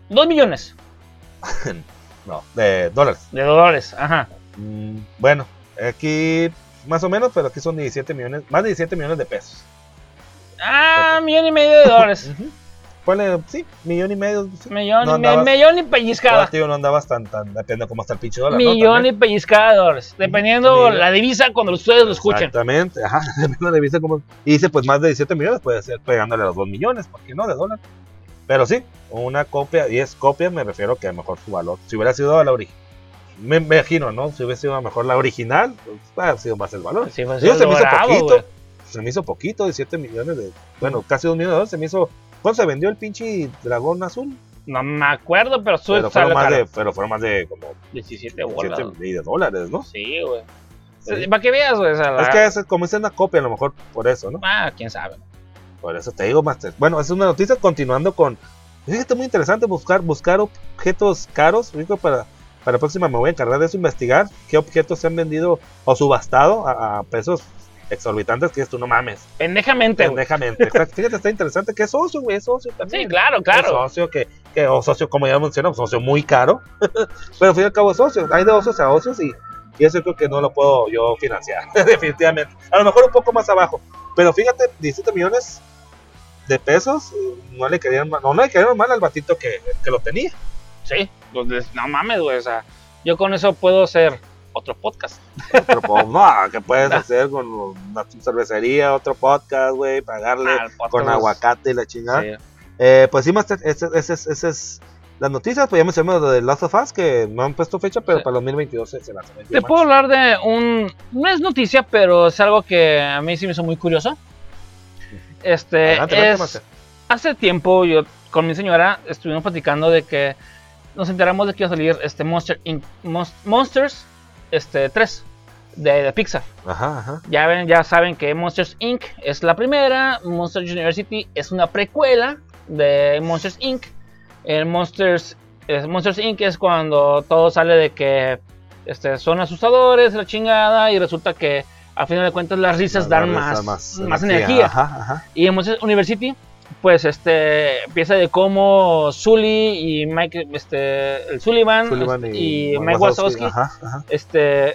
Dos millones No, de dólares. de dólares. Ajá. Mm, bueno, aquí más o menos, pero aquí son 17 millones, más de 17 millones de pesos. Ah, millón y medio de dólares. Ujú. Ponle, sí, millón y medio. sí. Millón, No andabas- millón y pellizcada. tío, no andabas tan, tan, depende de cómo está el pinche dólar. ¿no? Millón y pellizcada de dólares. Dependiendo Mira. la divisa cuando ustedes lo escuchen. Exactamente, ajá, dependiendo de vista como- Y dice, pues más de 17 millones, puede ser pegándole a los 2 millones, ¿por qué no? De dólar. Pero sí, una copia, y es copia, me refiero que a lo mejor su valor. Si hubiera sido la original, me imagino, ¿no? Si hubiera sido a lo mejor la original, pues hubiera sido más el valor. Sí, pues, Digo, se me hizo bravo, poquito. Se me hizo poquito, 17 millones de. Bueno, casi 2 millones de dólares. Se me hizo. ¿Cuánto se vendió el pinche dragón azul? No me acuerdo, pero su Pero fueron, más de, pero fueron más de como 17 bolas. 17 de dólares, ¿no? Sí, güey. Sí. Para que veas, güey. o sea, la- Es que es como es una copia, a lo mejor por eso, ¿no? Ah, quién sabe. Por eso te digo, Master. Bueno, es una noticia continuando con. Fíjate, muy interesante buscar, buscar objetos caros. Creo para, para la próxima me voy a encargar de eso, investigar qué objetos se han vendido o subastado a, a pesos exorbitantes. Que esto no mames. Pendejamente. Pendejamente. Exacto. Fíjate, está interesante que es socio, güey. Es socio también. Sí, claro, Es claro. socio que, que o socio, como ya mencionamos, socio muy caro. Pero al fin y al cabo es socio. Hay de socios a socios y, y eso creo que no lo puedo yo financiar. definitivamente. A lo mejor un poco más abajo. Pero fíjate, 17 millones de pesos. No le querían mal, no, no le querían mal al batito que, que lo tenía. Sí, pues, no mames, güey. O sea, yo con eso puedo hacer otro podcast. Pues, no, ¿qué puedes hacer con una cervecería, otro podcast, güey? Pagarle Ah, podcast con aguacate y la chingada. Sí. Eh, pues sí, Master, ese, ese, ese, es las noticias. Pues ya mencionamos lo de Last of Us, que no han puesto fecha, pero Sí. para 2022 se, se lanza. Te puedo hablar de un. No es noticia, pero es algo que a mí sí me hizo muy curioso. Este. Adelante, es, hace tiempo yo con mi señora estuvimos platicando de que nos enteramos de que iba a salir este Monster Inc. Mons- Monsters este, 3 de, de Pixar. Ajá, ajá. Ya ven, ya saben que Monsters Inc. es la primera, Monsters University es una precuela de Monsters Inc. El Monsters, Monsters Inc. es cuando todo sale de que este, son asustadores, la chingada, y resulta que a final de cuentas las risas dan más, más, energía. Ajá. Y en Monsters University, pues este empieza de cómo Sully y Mike, este, el Sullivan, Sullivan este, y, y, Mike Wazowski, Ajá, ajá. este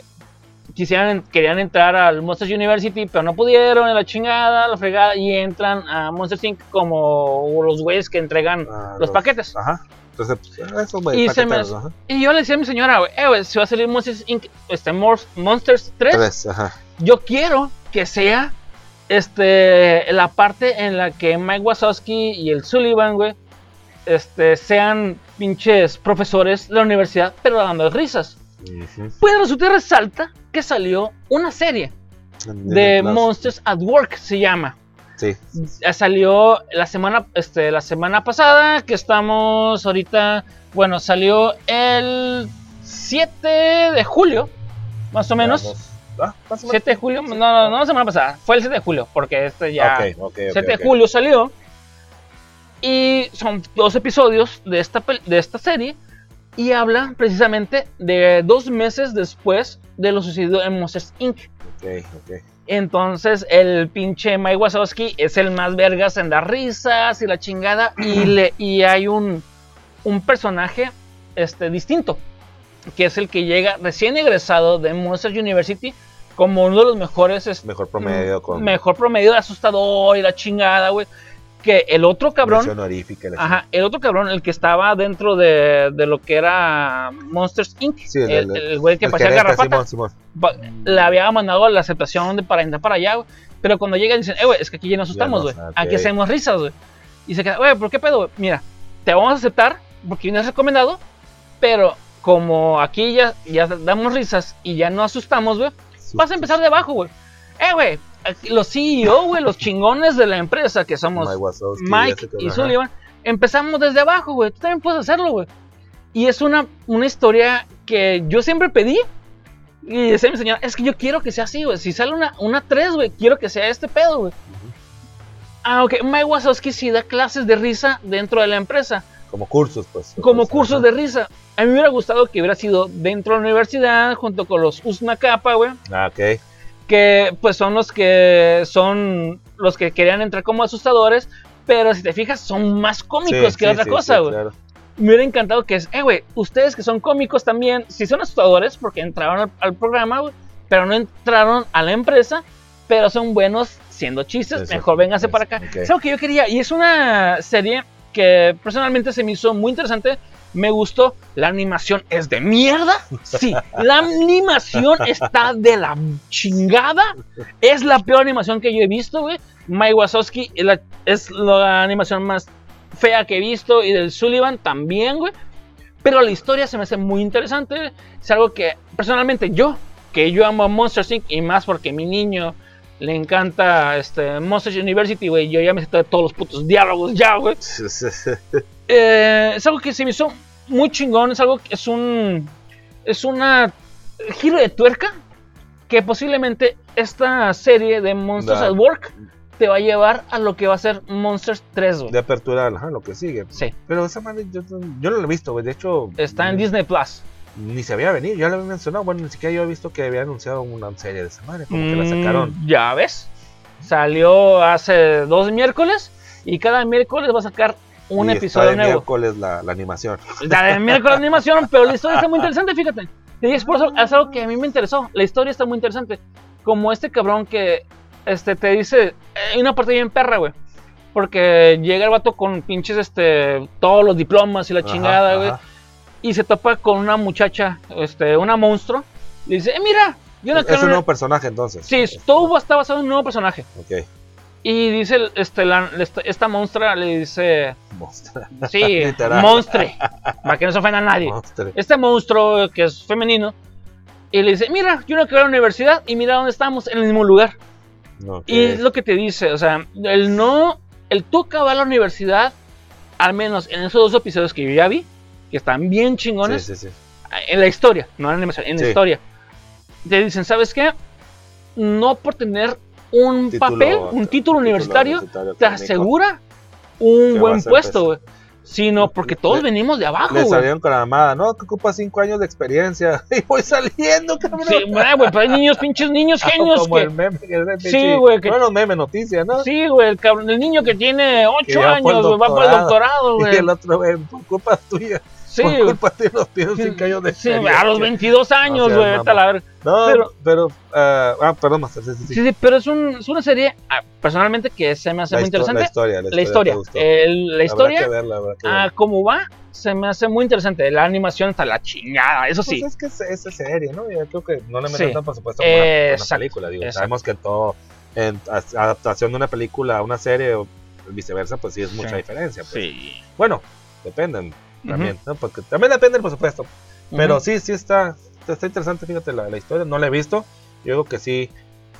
quisieran, querían entrar al Monsters University, pero no pudieron, en la chingada, la fregada, y entran a Monsters Inc. como los güeyes que entregan Ah, los, paquetes. Ajá. Entonces, pues, eso. Y se me- ajá. Y yo le decía a mi señora, güey, eh, güey, si va a salir Monsters Inc., este, Mors- Monsters 3, Tres, ajá. yo quiero que sea este, la parte en la que Mike Wazowski y el Sullivan, güey, este, sean pinches profesores de la universidad, pero dando risas. Ujú. Pues resulta resalta que salió una serie de Plus. Monsters at Work, se llama. Sí. Salió la semana, este, la semana pasada, que estamos ahorita, bueno, salió el 7 de julio, más o menos. Vamos. Ah, más o menos. 7 de julio, no, no, no semana pasada, fue el 7 de julio, porque este ya... Ok, ok, ok, 7 de julio salió. Y son dos episodios de esta, de esta serie. Y habla precisamente de dos meses después de lo sucedido en Monsters Inc. Entonces el pinche Mike Wazowski es el más vergas en dar risas y la chingada. Y, le, y hay un, un personaje este, distinto. Que es el que llega recién egresado de Monsters University. Como uno de los mejores este, Mejor promedio con mejor promedio de asustador y la chingada, güey. Que el otro cabrón, la ajá, el otro cabrón, el que estaba dentro de, de lo que era Monsters Inc. Sí, el- el, el- el güey que gerente, garrapata, Simón, Simón. le había mandado la aceptación de para entrar para allá, güey. Pero cuando llegan dicen, eh, güey, es que aquí ya nos asustamos, no, güey. ok. Aquí hacemos risas, güey. Y se queda, güey, ¿por qué pedo, güey? Mira, te vamos a aceptar porque vienes recomendado, pero como aquí ya, ya damos risas y ya no asustamos, güey, vas a empezar de abajo, güey. Eh, güey, los CEO, güey, los chingones de la empresa que somos Mike y. Sullivan, empezamos desde abajo, güey. Tú también puedes hacerlo, güey. Y es una, una historia que yo siempre pedí. Y decía mi señora, es que yo quiero que sea así, güey. Si sale una, una 3, güey, quiero que sea este pedo, güey. Ah, ok. Mike Wazowski sí da clases de risa dentro de la empresa. Como cursos, pues. Como cursos de risa. A mí me hubiera gustado que hubiera sido dentro de la universidad, junto con los Usna Kappa, güey Ah, ok. que pues son los que son los que querían entrar como asustadores, pero si te fijas son más cómicos Sí, que sí, otra sí, cosa, güey. claro. Me hubiera encantado que es, eh, güey, ustedes que son cómicos también, si son asustadores porque entraron al, al programa, güey, pero no entraron a la empresa, pero son buenos siendo chistes, Eso, mejor vénganse eso, para acá. ok. Es lo que yo quería y es una serie que personalmente se me hizo muy interesante. Me gustó, la animación es de mierda. Sí, la animación está de la chingada. Es la peor animación que yo he visto, güey. Mike Wazowski es la, es la animación más fea que he visto. Y del Sullivan también, güey. Pero la historia se me hace muy interesante. Es algo que personalmente yo, que yo amo a Monsters Inc. y más porque mi niño le encanta este, Monsters University, güey. Yo ya me sé todos los putos diálogos ya, güey. Eh, es algo que se me hizo muy chingón. Es algo que es un. Es una giro de tuerca. Que posiblemente esta serie de Monsters Da. at Work te va a llevar a lo que va a ser Monsters 3, güey. de apertura, ajá, lo que sigue. Sí. Pero esa madre yo, yo no la he visto, güey. De hecho, Está en Disney Plus. Ni se había venido. Ya lo había mencionado. Bueno, ni siquiera yo he visto que había anunciado una serie de esa madre. Como que la Mm, sacaron. Ya ves. Salió hace dos miércoles. Y cada miércoles va a sacar un Y episodio está de nuevo. miércoles la, la animación. La de miércoles de animación, pero la historia está muy interesante, fíjate. Y es por eso, es algo que a mí me interesó. La historia está muy interesante. Como este cabrón que este, te dice. Hay una parte bien perra, güey. Porque llega el vato con pinches, este, todos los diplomas y la chingada, güey. Y se topa con una muchacha, este, una monstruo. Y dice, eh, mira, yo no Es quiero. un nuevo personaje entonces. Sí, todo está basado en un nuevo personaje. Ok. Y dice, este, la- esta, esta monstrua le dice, Monstruo. sí, monstre, para que no se ofenda a nadie. Monstruo. Este monstruo que es femenino, y le dice, mira, yo no quiero ir a la universidad y mira dónde estamos, en el mismo lugar. Ok. Y es lo que te dice, o sea, el no, el tú acabar la universidad, al menos en esos dos episodios que yo ya vi, que están bien chingones, Sí, sí, sí. en la historia, no en la animación, en la Sí. historia, te dicen, ¿sabes qué? No por tener un Título- papel, un título universitario, te asegura un Que buen puesto, güey. Sino porque todos Le- venimos de abajo, güey. salieron con la mamada, no, que ocupa cinco años de experiencia. Y voy saliendo, cabrón. Sí, güey, güey, pero hay niños, pinches niños genios Como que... el meme, el Sí, pinche- güey, que- No los memes, noticias, ¿no? Sí, güey, el, cabrón, el niño que tiene Que 8 ya fue el años, güey, va por el doctorado. doctorado, Y güey. el otro, güey, por culpa tuya. Sí, Por culpa de los tiene 5 años de sí, a los 22 años, güey, a la verga. No, pero- pero. ah, ah, perdón, Master, sí, sí, sí. Sí, sí, pero es, un- es una serie, ah, personalmente, que se me hace La muy interesante. La historia, la La historia. El- la historia, que verla, que ah, como va, se me hace muy interesante. La animación está la chingada, eso sí. Pues es que es, es serie, ¿no? Yo creo que no le meten tanto presupuesto como una, una Exacto, película. Digo, exacto. sabemos que todo, en adaptación de una película a una serie o viceversa, pues sí es mucha diferencia. pues. Sí. Bueno, dependen también, ¿no? Porque también depende del presupuesto. Pero Ujú. sí, sí está, está interesante, fíjate, la, la historia. No la he visto. Yo digo que sí,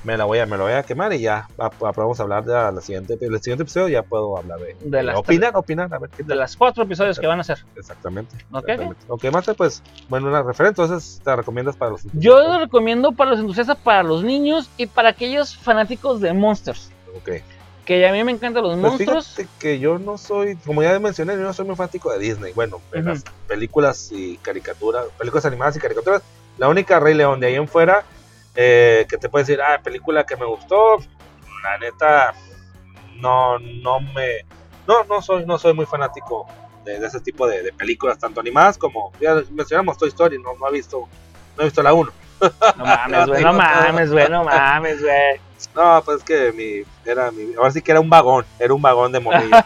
me la voy a, me la voy a quemar y ya va- va- podemos hablar de la siguiente, el siguiente episodio. Ya puedo hablar de, De las opinar, opinar, a ver qué De las cuatro episodios que van a hacer. Exactamente. Ok. exactamente. Ok, Master, pues, bueno, una referencia, entonces te recomiendas para los Yo lo recomiendo para los entusiastas, para los niños y para aquellos fanáticos de monsters. Ok. Que a mí me encantan los Pues monstruos. fíjate que yo no soy, como ya mencioné, yo no soy muy fanático de Disney. Bueno, las películas y caricaturas, películas animadas y caricaturas, la única Rey León de ahí en fuera, eh, que te puede decir, ah, película que me gustó, la neta, no, no me, no, no soy, no soy muy fanático de, de ese tipo de, de películas, tanto animadas como, ya mencionamos Toy Story, no, no he visto, no he visto la 1. No mames, güey, no mames, güey, no mames, güey. No, pues es que mi, era mi, ahora sí que era un vagón, era un vagón de monillo.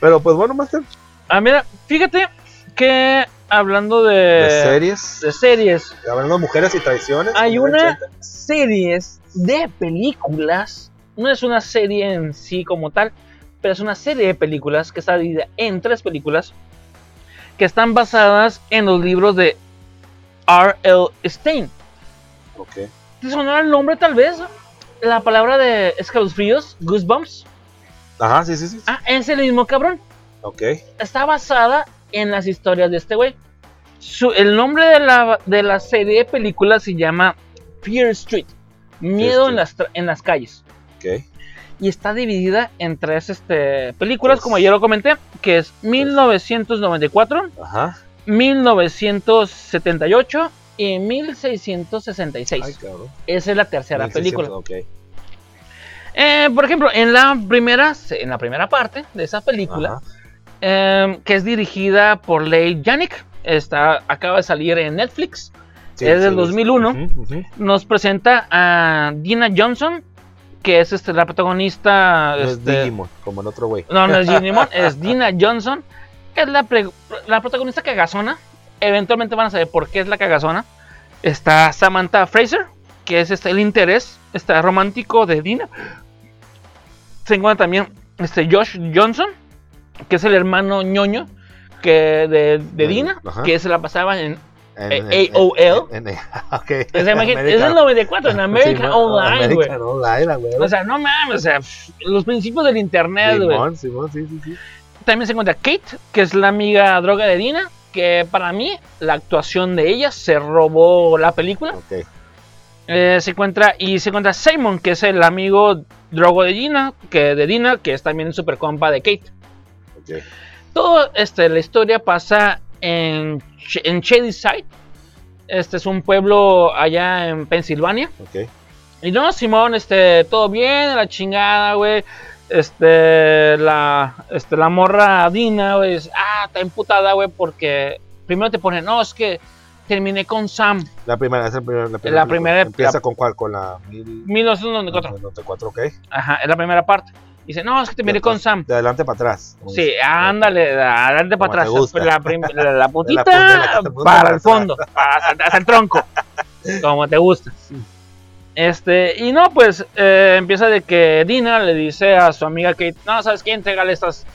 Pero pues bueno, Master, Ah, mira, fíjate que hablando de, de series, de series, hablando de mujeres y traiciones. hay una 80. series de películas. No es una serie en sí como tal, pero es una serie de películas que está dividida en tres películas que están basadas en los libros de R.L. Stein. Ok, ¿Te sonará el nombre tal vez? La palabra de escalofríos, Goosebumps. ajá, sí, sí, sí. Ah, es el mismo cabrón. Ok, Está basada en las historias de este güey. Su- el nombre de la, de la serie de películas se llama Fear Street. Miedo Street. en las, en las calles. ok, Y está dividida en tres este, películas, Pues- como ya lo comenté, que es 1994, ajá. 1978 y 1666. Ay. Esa es la tercera 1600, película. Eh, por ejemplo, en la primera, en la primera parte de esa película, eh, que es dirigida por Leigh Janik, está, acaba de salir en Netflix, Sí, es del sí, 2001. ujú, ujú. nos presenta a Dina Johnson, que es este, la protagonista. No es este, Digimon, como el otro güey. no, no es Digimon, es Dina Johnson, que es la, pre- la protagonista cagazona. Eventualmente van a saber por qué es la cagazona. Está Samantha Fraser, que es este, el interés este, romántico de Dina. Se encuentra también este, Josh Johnson, que es el hermano ñoño que de, Dina, que se la pasaba en. En- Eh, en- AOL. en- en- ok. o sea, imagínate, es el 94 en American Sí, Online, güey. O sea, no mames, o sea, pff, los principios del internet, güey. Sí, sí. También se encuentra Kate, que es la amiga droga de Dina, que para mí la actuación de ella se robó la película. Eh, se encuentra y se encuentra Simon, que es el amigo drogo de Dina, que de Dina, que es también super compa de Kate. Todo este, la historia pasa en, en Shadyside. Este es un pueblo allá en Pensilvania. Y no, Simón, este, todo bien, la chingada, güey. Este, la, este, la morra Dina, güey, es, ah, está emputada, güey, porque primero te pone, no, es que terminé con Sam, La primera, esa es la primera. La primera- Empieza la- con cuál? Con la. Mil... 1994. 94, ok. Ajá, es la primera parte. Dice, no, es que terminé con Sam. De adelante para atrás. Sí, ándale, adelante Como para te atrás. La, la, la putita De de para el fondo, para hasta, hasta el tronco, como te gusta. Este, y no, pues eh, empieza de que Dina le dice a su amiga Kate, no, ¿sabes qué? Entrégale estas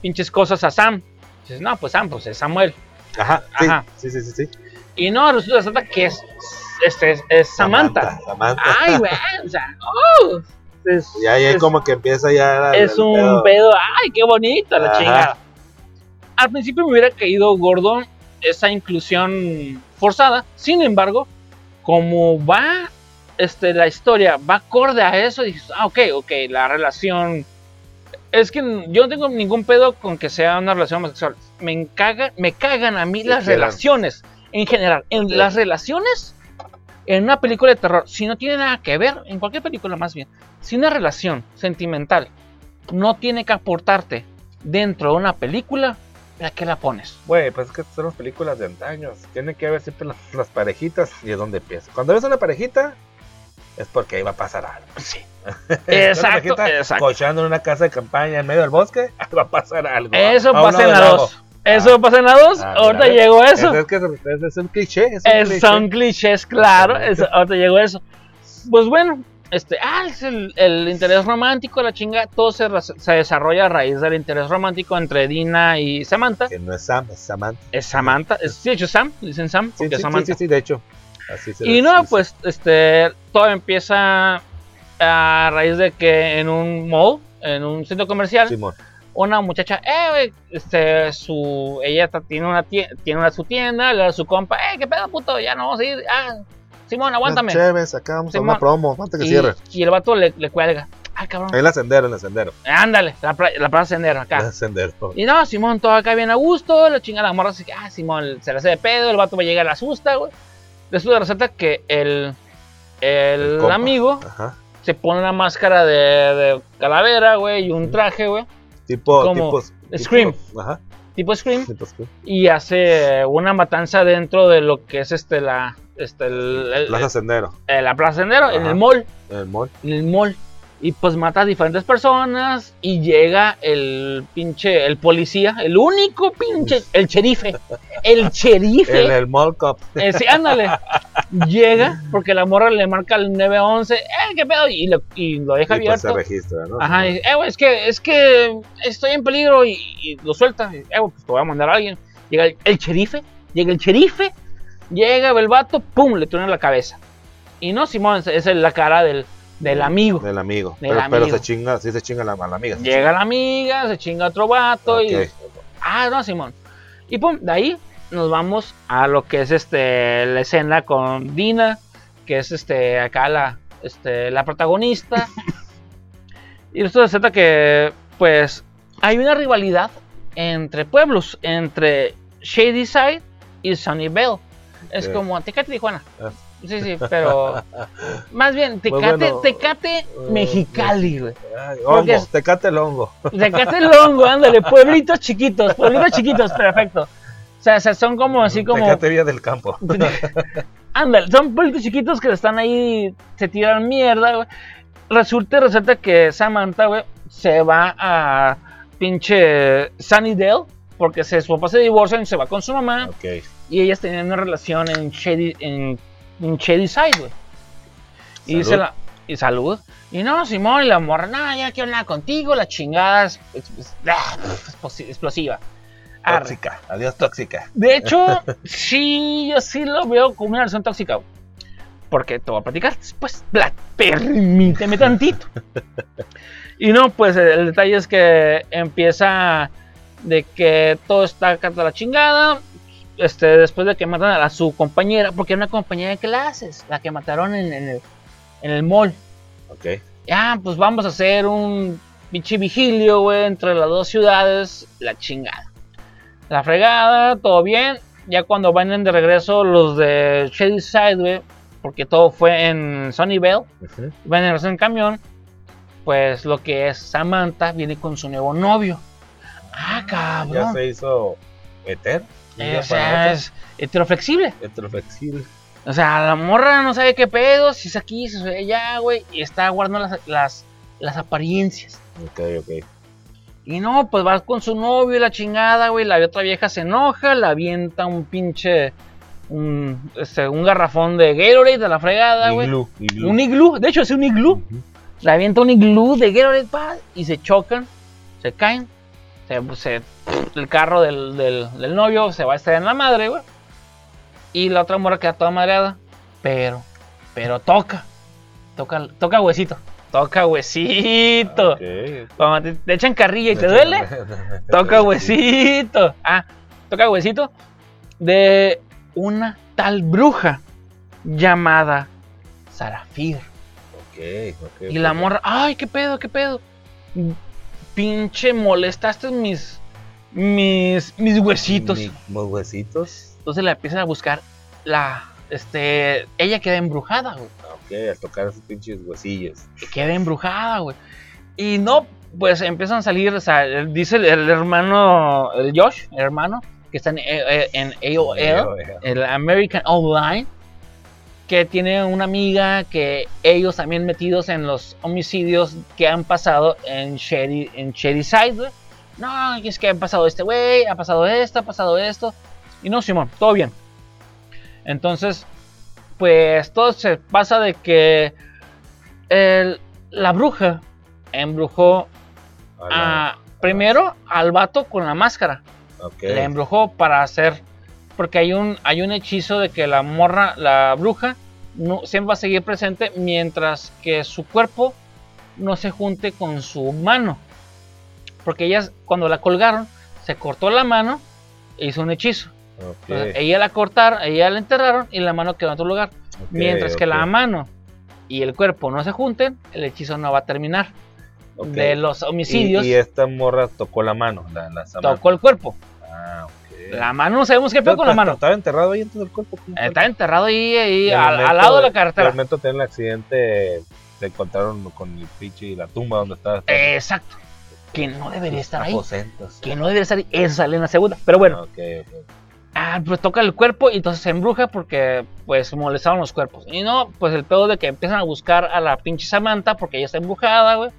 pinches cosas a Sam. Dices, no, pues Sam, pues es Samuel. Ajá, Ajá. sí, sí, sí, sí. Y no, resulta, que es, este, es, es Samantha. Samantha. Ay, güey, o sea, oh, es, Y ahí es- como que empieza ya. es el un pedo. ay, qué bonito la chingada. Al principio me hubiera caído gordo esa inclusión forzada, sin embargo, como va este, la historia, va acorde a eso, dices, ah, ok, ok, la relación... Es que yo no tengo ningún pedo con que sea una relación homosexual. Me, encaga, me cagan a mí Sí, las relaciones en general. En Ok. las relaciones, en una película de terror, si no tiene nada que ver, en cualquier película más bien, si una relación sentimental no tiene que aportarte dentro de una película, ¿a qué la pones? Güey, pues es que son las películas de antaños. Tiene que haber siempre las, las parejitas y es donde empieza. Cuando ves una parejita, es porque ahí va a pasar algo. Sí. Exacto, exacto. Cochando en una casa de campaña en medio del bosque, va a pasar algo. Eso A un pasa en la del 2. Eso Ah. pasa en la 2. Ah, ahorita llegó eso. Es, que es, es un cliché. Es un Es- cliché. son clichés, claro. Eso- ahorita llegó eso. Pues bueno, este, ah, es el, el interés romántico, la chinga, todo se, se desarrolla a raíz del interés romántico entre Dina y Samantha. Que no es Sam, es Samantha. Es Samantha, es, sí, de hecho Sam, dicen Sam, Sí, porque es sí, Samantha. sí, sí, de hecho. Así se Y no, dice. pues, este, todo empieza a raíz de que en un mall, en un centro comercial, Simón. una muchacha, eh, este, su, ella tiene una tienda, tiene una, su tienda, le da su compa, eh, qué pedo, puto, ya no vamos a ir, ah, Simón, aguántame. Chéves, sacamos Simón. una promo, antes que Y, cierre. y el vato le, le cuelga, ah, cabrón, Ahí el ascendero, el ascendero. ándale, la, la plaza Sendero, acá. ascendero. Y no, Simón, todo acá bien a gusto, la chinga la morra, así que, ah, Simón, se le hace de pedo, el vato va a llegar, la asusta, güey. Resulta que el, el, El amigo Ajá. se pone una máscara de, de calavera, güey, y un traje, güey, Tipo, Como tipo, tipo- Scream. Ajá. tipo Scream, Tipo Scream. y hace una matanza dentro de lo que es este, la, este, el, el- Plaza Sendero. eh, la plaza Sendero, en el mall, En el mall. en el mall. Y pues mata a diferentes personas y llega el pinche, el policía, el único pinche, el sherife, el sherife. En el mall cop. Eh, sí, ándale. Llega porque la morra le marca el 911, eh, qué pedo, y lo, y lo deja Y pues se abierto. registra, ¿no? Ajá, y dice, eh, güey, es que, es que estoy en peligro y, y lo suelta. Y, eh, güey, pues te voy a mandar a alguien. Llega el, el sherife, llega el sherife, llega el vato, pum, le truena la cabeza. Y no, Simón, esa es la cara del, del amigo. Del amigo. Del pero, se chinga, sí se chinga la, amiga. Llega la amiga, se chinga otro vato y. Ah, no, Simón. Y pum, de ahí nos vamos a lo que es este la escena con Dina, que es este acá la, este, la protagonista. y esto resulta que, pues, hay una rivalidad entre pueblos, entre Shadyside y Sunnyvale. Es como Tecate Tijuana. Sí, sí, pero más bien Muy Tecate, bueno. Tecate Eh, Mexicali, güey. Hongo, es- te cate el hongo. Tecate Longo, ándale, pueblitos chiquitos, pueblitos chiquitos, perfecto. O sea, o sea, son como así como. Tecate Vía del Campo. Ándale, son pueblitos chiquitos que están ahí, se tiran mierda, güey. Resulta, resulta que Samantha, güey, se va a pinche Sunnydale, porque se, su papá se divorcia y se va con su mamá, ok. y ellas tenían una relación en Shady, en, en Shadyside, güey. Y dice la. Y salud. Y no, Simón, y la morra, no, ya quiero nada contigo, la chingada es, es- es- ah, explosi- explosiva. Arre. Tóxica. Adiós, tóxica. De hecho, sí, yo sí lo veo como una relación tóxica. güey. Porque te voy a platicar después. Pla- Permíteme tantito. Y no, pues el detalle es que empieza de que todo está acá de la chingada. Este, después de que matan a su compañera, porque era una compañera de clases, la que mataron en, en el, en el mall. Ok. Ya, pues vamos a hacer un pinche vigilio, güey, entre las dos ciudades, la chingada. La fregada, todo bien. Ya cuando van de regreso los de Shadyside, güey, porque todo fue en Sunnyvale, Ujú. van de regreso en camión, pues lo que es Samantha viene con su nuevo novio. Ah, Ya cabrón. se hizo eter. Eh, o sea, es heteroflexible. Heteroflexible. O sea, la morra no sabe qué pedo, si es aquí, si es allá, güey, y está guardando las, las, las apariencias. Ok, ok. Y no, pues va con su novio y la chingada, güey. La otra vieja se enoja, la avienta un pinche. Un, este, un garrafón de Gatorade de la fregada, güey. Un iglú, de hecho es un iglú. Ujú. Le avienta un iglú de Gatorade, pa, y se chocan, se caen. Se, se- el carro del, del, del novio se va a estallar en la madre, güey. Y la otra morra queda toda madreada. Pero, pero toca. Toca, toca huesito. Toca huesito. Ok. Cuando te, te echan carrilla y te duele, toca huesito. Ah, toca huesito de una tal bruja llamada Sarafir. Ok, ok. Y la morra, ay, qué pedo, qué pedo. Pinche molestaste mis mis mis huesitos. Mi- Mis huesitos. Entonces la empiezan a buscar la este ella queda embrujada, güey. Ok, a tocar esos pinches huesillos. Queda embrujada, güey. Y no, pues empiezan a salir, o sea, dice el, el hermano, el Josh, el hermano, que está en, eh, en AOL, el American Online, que tiene una amiga que ellos también metidos en los homicidios que han pasado en Shady, en Shady Side. No, es que ha pasado este güey, ha pasado esto, ha pasado esto. Y no, Simón, todo bien. Entonces, pues todo se pasa de que el- la bruja embrujó a, primero al vato con la máscara. Le embrujó para hacer. Porque hay un, hay un hechizo de que la morra, la bruja, no, siempre va a seguir presente mientras que su cuerpo no se junte con su mano. Porque ella, cuando la colgaron, se cortó la mano e hizo un hechizo. Entonces, ella la cortaron, ella la enterraron y la mano quedó en otro lugar. mientras que la mano y el cuerpo no se junten, el hechizo no va a terminar. De los homicidios, y esta morra tocó la mano, la, la tocó el cuerpo. Ah, ok. La mano, no sabemos qué Pero, con la mano. Estaba enterrado ahí dentro del cuerpo. Está enterrado ahí, ahí al al, al lado de la Al carretera. momento de tener el accidente, se encontraron con el pinche y la tumba donde estaba. Exacto. Que no debería estar ahí. Aposentos. Que no debería estar ahí. Eso sale en la segunda. Pero bueno, Ok, ok. ah, pues toca el cuerpo y entonces se embruja porque pues molestaron los cuerpos. Y no, pues el pedo de que empiezan a buscar a la pinche Samantha porque ella está embrujada, güey.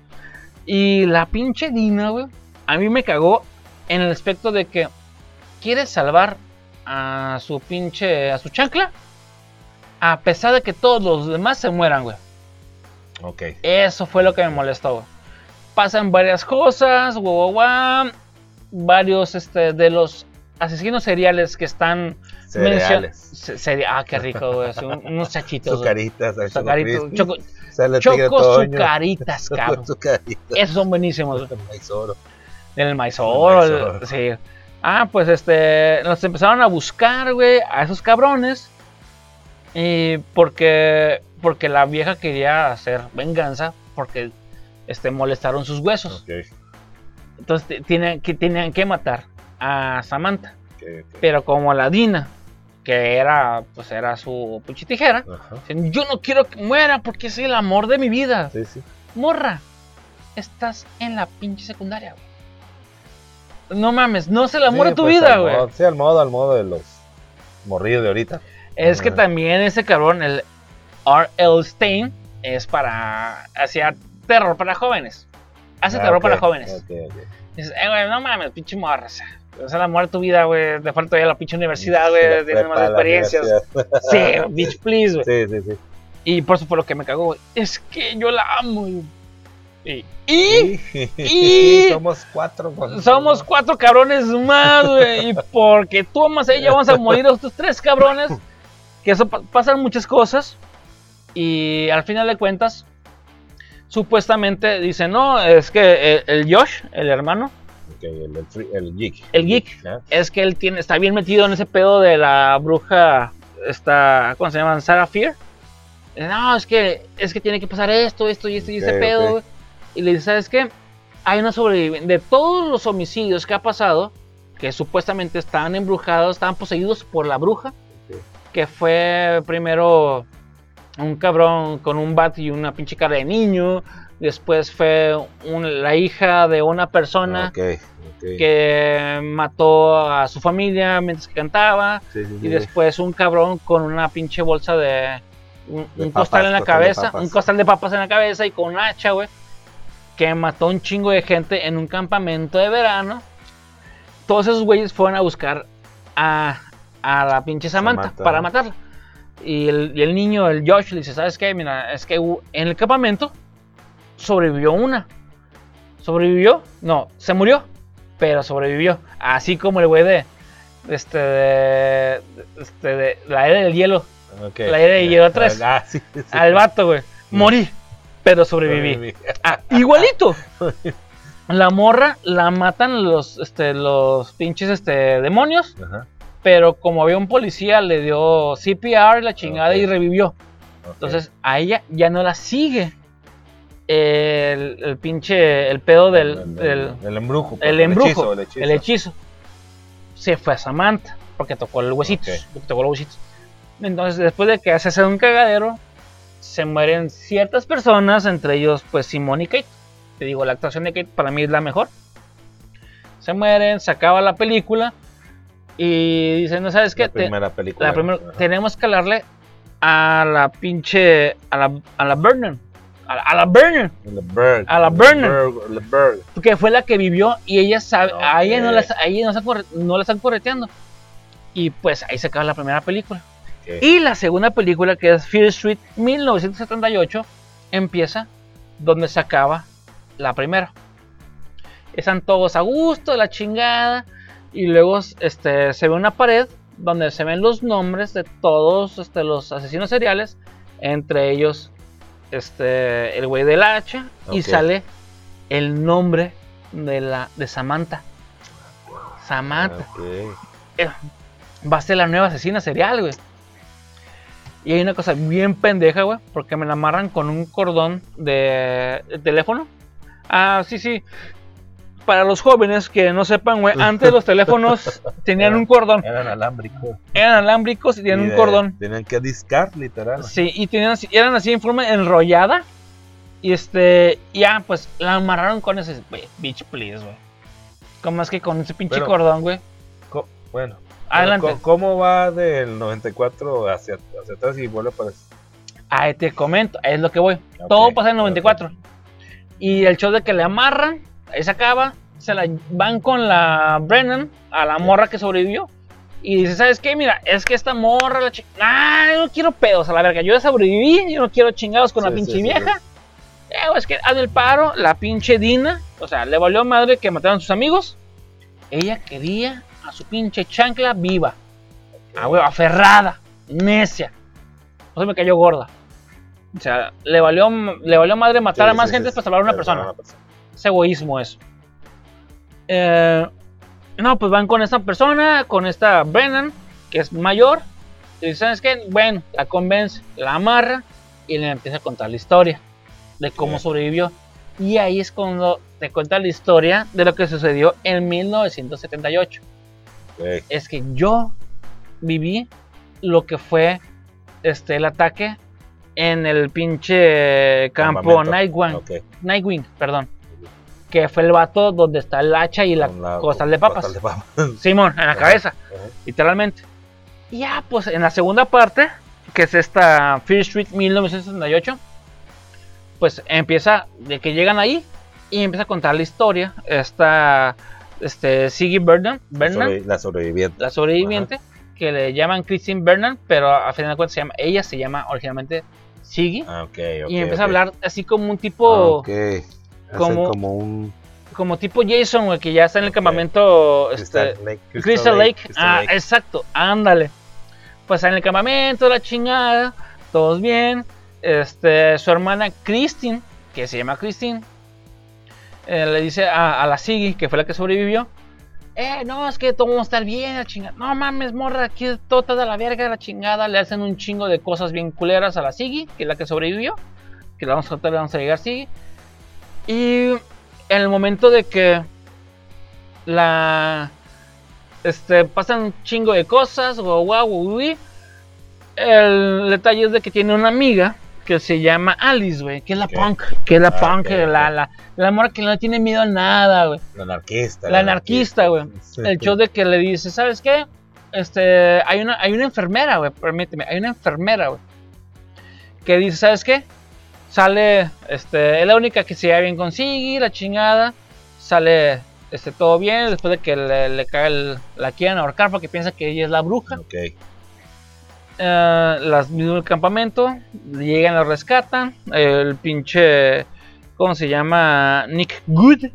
Y la pinche Dina, güey, a mí me cagó en el aspecto de que quiere salvar a su pinche, a su chancla. A pesar de que todos los demás se mueran, güey. Ok. Eso fue lo que me molestó. güey. Pasan varias cosas, guau, guau, varios este, de los asesinos seriales que están Cereales. Se- ah, qué rico, güey. un- unos chachitos. Sucaritas. ahí Sucaritos, Choco choco, sucaritas, cabrón. Sucaritas. Esos son buenísimos. güey. Maizoro. El maizoro, El el- maizoro. sí. Ah, pues este, nos empezaron a buscar, güey, a esos cabrones. Y porque, porque la vieja quería hacer venganza porque este, molestaron sus huesos. Entonces tienen que, tenían que matar a Samantha. Pero como la Dina, que era, pues era su pinche tijera, Ajá. dicen, yo no quiero que muera porque es el amor de mi vida. Sí, sí. Morra, estás en la pinche secundaria, güey. No mames, no es el amor Sí, de tu pues, vida, güey. Sí, al modo, al modo de los morrillos de ahorita. Es que también ese cabrón, el R.L. Stein, es para. hacía terror para jóvenes. Hace Ah, terror para jóvenes. ok, ok. Dices, eh, güey, no mames, pinche morra. o sea, amor de tu vida, güey. Te falta ya la pinche universidad, güey. La Tienes más la experiencias. Sí, bitch, please, güey. Sí, sí, sí. Y por eso fue lo que me cagó, güey. Es que yo la amo, güey. Y, y y- somos cuatro. con- somos cuatro cabrones más, güey. Y porque tú amas a ella, vamos a morir estos tres cabrones. Que eso pa- pasan muchas cosas. Y al final de cuentas, supuestamente dice, no, es que el, el Josh, el hermano, el, el, free- el geek. El geek. es que él tiene, está bien metido en ese pedo de la bruja, esta, ¿cómo se llaman? Sarah Fear. No, es que, es que tiene que pasar esto, esto y esto y Ok, pedo. Y le dice, ¿sabes qué? Hay una sobreviviente. De todos los homicidios que ha pasado, que supuestamente estaban embrujados, estaban poseídos por la bruja, que fue primero un cabrón con un bat y una pinche cara de niño. Después fue un- la hija de una persona que mató a su familia mientras que cantaba. Sí, sí, Y después un cabrón con una pinche bolsa de. Un, De un papas, costal en la costal cabeza. Un costal de papas en la cabeza y con un hacha, güey. Que mató un chingo de gente en un campamento de verano. Todos esos güeyes fueron a buscar a, a la pinche Samantha, Samantha. para matarla. Y el, y el niño, el Josh, le dice: ¿Sabes qué? Mira, es que en el campamento sobrevivió una. ¿Sobrevivió? No, se murió, pero sobrevivió. Así como el güey de. Este, de, este, de la era del hielo. La era de Hielo tres. Ah, sí, sí. Al vato, güey. Morí, pero sobreviví. Ah, igualito. La morra la matan los, este, los pinches este, demonios. Ajá. Pero como había un policía, le dio CPR, la chingada y revivió. Entonces a ella ya no la sigue el, el pinche, el pedo del, el, del- el- el embrujo. pues, el embrujo, hechizo, el hechizo. el hechizo. Se fue a Samantha porque tocó el huesito. Tocó los huesitos. Entonces después de que hace un cagadero, se mueren ciertas personas, entre ellos pues Simone y Kate. te digo, la actuación de Kate para mí es la mejor. Se mueren, se acaba la película y dicen, ¿no sabes qué? La primera película. la primera- tenemos que hablarle a la pinche, a la, a la Vernon, a la, a la Vernon, La a la La Burner. La que fue la que vivió y ella sabe, a ella no la, Ok. a ella no, corre- no la están correteando. Y pues ahí se acaba la primera película. Y la segunda película, que es Fear Street 1978, empieza donde se acaba la primera. Están todos a gusto, la chingada. Y luego este, se ve una pared donde se ven los nombres de todos este, los asesinos seriales. Entre ellos este, el güey del hacha. Y sale el nombre de, la, de Samantha. Samantha Ok. va a ser la nueva asesina serial, güey. Y hay una cosa bien pendeja, güey, porque me la amarran con un cordón de, de teléfono. Ah, sí, sí. Para los jóvenes que no sepan, güey, antes los teléfonos tenían un cordón. Eran alámbricos. Eran alámbricos y tenían Y un cordón. Tenían que discar, literal. Sí, y tenían así- eran así en forma enrollada. Y este, ya, pues la amarraron con ese, güey, bitch, please, güey. ¿Cómo es que con ese pinche Pero- cordón, güey? Bueno. Adelante. ¿Cómo va del 94 hacia, hacia atrás y vuelve para Ahí te comento, es lo que voy. Todo pasa en el 94. Y el show de que le amarran, ahí se acaba. Se la van con la Brennan, a la morra que sobrevivió. Y dice, ¿sabes qué? Mira, es que esta morra, la chica. Ah, yo no quiero pedos a la verga. Yo ya sobreviví, yo no quiero chingados con la pinche sí, sí, vieja. Eh, es que haz el paro, la pinche Dina. O sea, le valió madre que mataron a sus amigos. Ella quería a su pinche chancla viva. Ah, güey, aferrada, necia. No se me cayó gorda. O sea, le valió, le valió madre matar Sí, a más sí, gente sí, para salvar a una persona. salvar a persona. Es egoísmo eso. Eh, no, pues van con esta persona, con esta Brennan, que es mayor. Y ¿sabes qué? Bueno, la convence, la amarra y le empieza a contar la historia de cómo sobrevivió. Y ahí es cuando te cuenta la historia de lo que sucedió en 1978. Es que yo viví lo que fue este el ataque en el pinche campo. Nightwing. Nightwing, perdón. Que fue el vato donde está el hacha y la la- costal de papas. costal de papas. Simón, en la Ajá, cabeza, ajá. literalmente. Y ya, pues en la segunda parte, que es esta Fear Street 1968, pues empieza de que llegan ahí y empieza a contar la historia. Esta, este, Siggy Vernon, La Vernon, sobre- La sobreviviente. la sobreviviente, que le llaman Christine Vernon, pero a final de cuentas se llama, ella se llama originalmente Siggy. Ah, ok, ok. y empieza a hablar así como un Ah, tipo. Hacen como- como un. como tipo Jason, güey, que ya está en el campamento, este, Crystal Lake. Crystal Lake. Crystal ah, Lake. exacto, ándale. Pues en el campamento, la chingada, todos bien. Este, su hermana Christine, que se llama Christine, eh, le dice a, a la Siggy, que fue la que sobrevivió. Eh, no, es que todo vamos a estar bien, la chingada. No mames, morra, aquí todo está de la verga, la chingada. Le hacen un chingo de cosas bien culeras a la Siggy, que es la que sobrevivió. Que le vamos a tratar, le vamos a llegar Siggy. Y en el momento de que la este, pasan un chingo de cosas, guau, guau, guau. El detalle es de que tiene una amiga que se llama Alice, güey, que es la punk, que es la Ah, punk, ok, la, ok. la, la morra que no tiene miedo a nada, güey. La anarquista. La anarquista, güey. Sí. El show de que le dice, ¿sabes qué? Este, hay una, hay una enfermera, güey, permíteme, hay una enfermera, güey. Que dice, ¿sabes qué? Sale, este, es la única que se lleva bien con Siggy, la chingada. Sale, este, todo bien, después de que le, le cae el, la quieran ahorcar porque piensa que ella es la bruja. Ok. Eh, las mismas del campamento, llegan, lo rescatan. El pinche, ¿cómo se llama? Nick Good.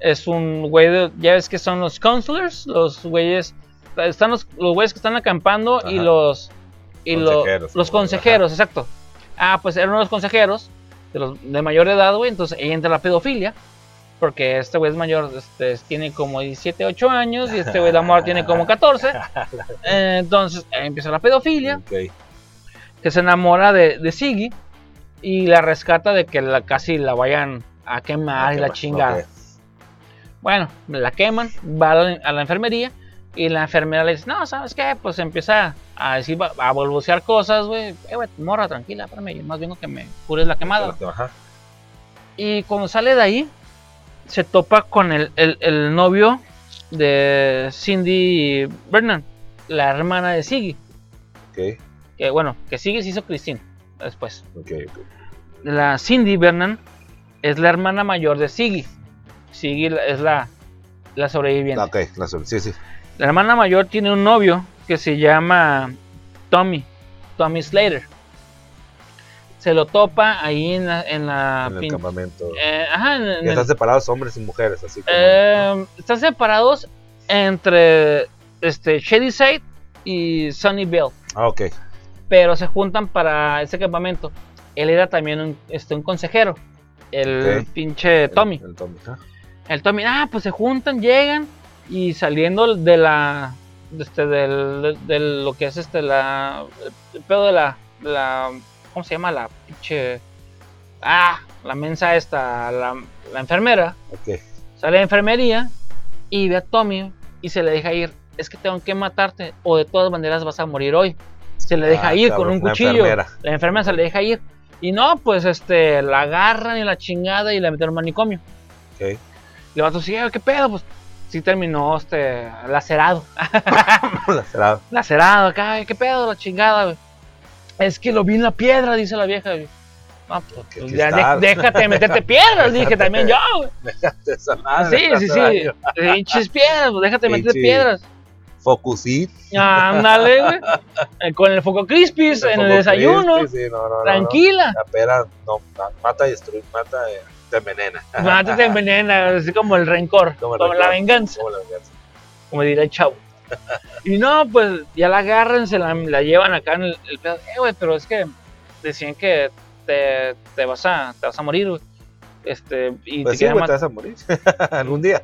Es un güey de, ya ves que son los counselors, los güeyes, están los, los güeyes que están acampando y los, y lo- Consejeros, los consejeros, exacto. Ah, pues eran uno de los consejeros de, los, de mayor edad, güey, entonces ahí entra la pedofilia. Porque este güey es mayor, este, tiene como 17, 8 años y este güey de amor tiene como 14. Eh, entonces empieza la pedofilia Ok. que se enamora de, de Siggy y la rescata de que la, casi la vayan a quemar y la chingada. ok. Bueno, la queman, va a la, a la enfermería y la enfermera le dice, no, ¿sabes qué? Pues empieza a decir, a balbucear cosas, güey. Eh, güey, morra, tranquila, espérame, yo más vengo que me cures la quemada. Ajá. Y cuando sale de ahí, se topa con el, el- el novio de Cindy Vernon, la hermana de Siggy. Que bueno, que Siggy se hizo Christine después. La Cindy Vernon es la hermana mayor de Siggy. Siggy es la, la sobreviviente. Ok, la sí, sí. La hermana mayor tiene un novio que se llama Tommy, Tommy Slater. Se lo topa ahí en la... En la en el campamento. eh, ajá, en- en están el- separados hombres y mujeres, así como. eh, están separados entre este, Shadyside y Sunnyvale, Ah, ok. pero se juntan para ese campamento. Él era también un, este, un consejero, el pinche Tommy. El, el Tommy. ah. El Tommy, ah, pues se juntan, llegan y saliendo de la. de Este, del, de, de lo que es este, la. El pedo de la. de la ¿Cómo se llama? La pinche. Ah, la mensa esta, la, la enfermera. Ok. Sale de enfermería y ve a Tommy y se le deja ir. Es que tengo que matarte o de todas maneras vas a morir hoy. Se le deja Ah, ir cabrón, con un cuchillo. enfermera. La enfermera se le deja ir. Y no, pues este, la agarran y la chingada y la meten en un manicomio. Ok. Y el vato sigue, ¿qué pedo? Pues sí terminó este lacerado. Lacerado. lacerado acá, ¿qué pedo? La chingada, güey. Es que lo vi en la piedra, dice la vieja. No, pues, pues, ya déjate meterte piedras, dije también yo, güey. Esa madre, Sí, sí, sí. Pinches piedras, pues déjate meterte piedras. Focusit. Ándale, güey. Eh, Con el foco crispis en el desayuno. crispy, sí, no, no. Tranquila. La pera no, ma- mata y destruye, mata y te envenena. Mate te envenena, así como el rencor, Como la venganza, Como la venganza. como diría el chavo. Y no, pues ya la agarran, se la, la llevan acá en el, el pedo. Eh, güey, pero es que decían que te, te vas a te vas a morir, güey. Este, y Pues te sí, güey, te vas a morir. Algún día.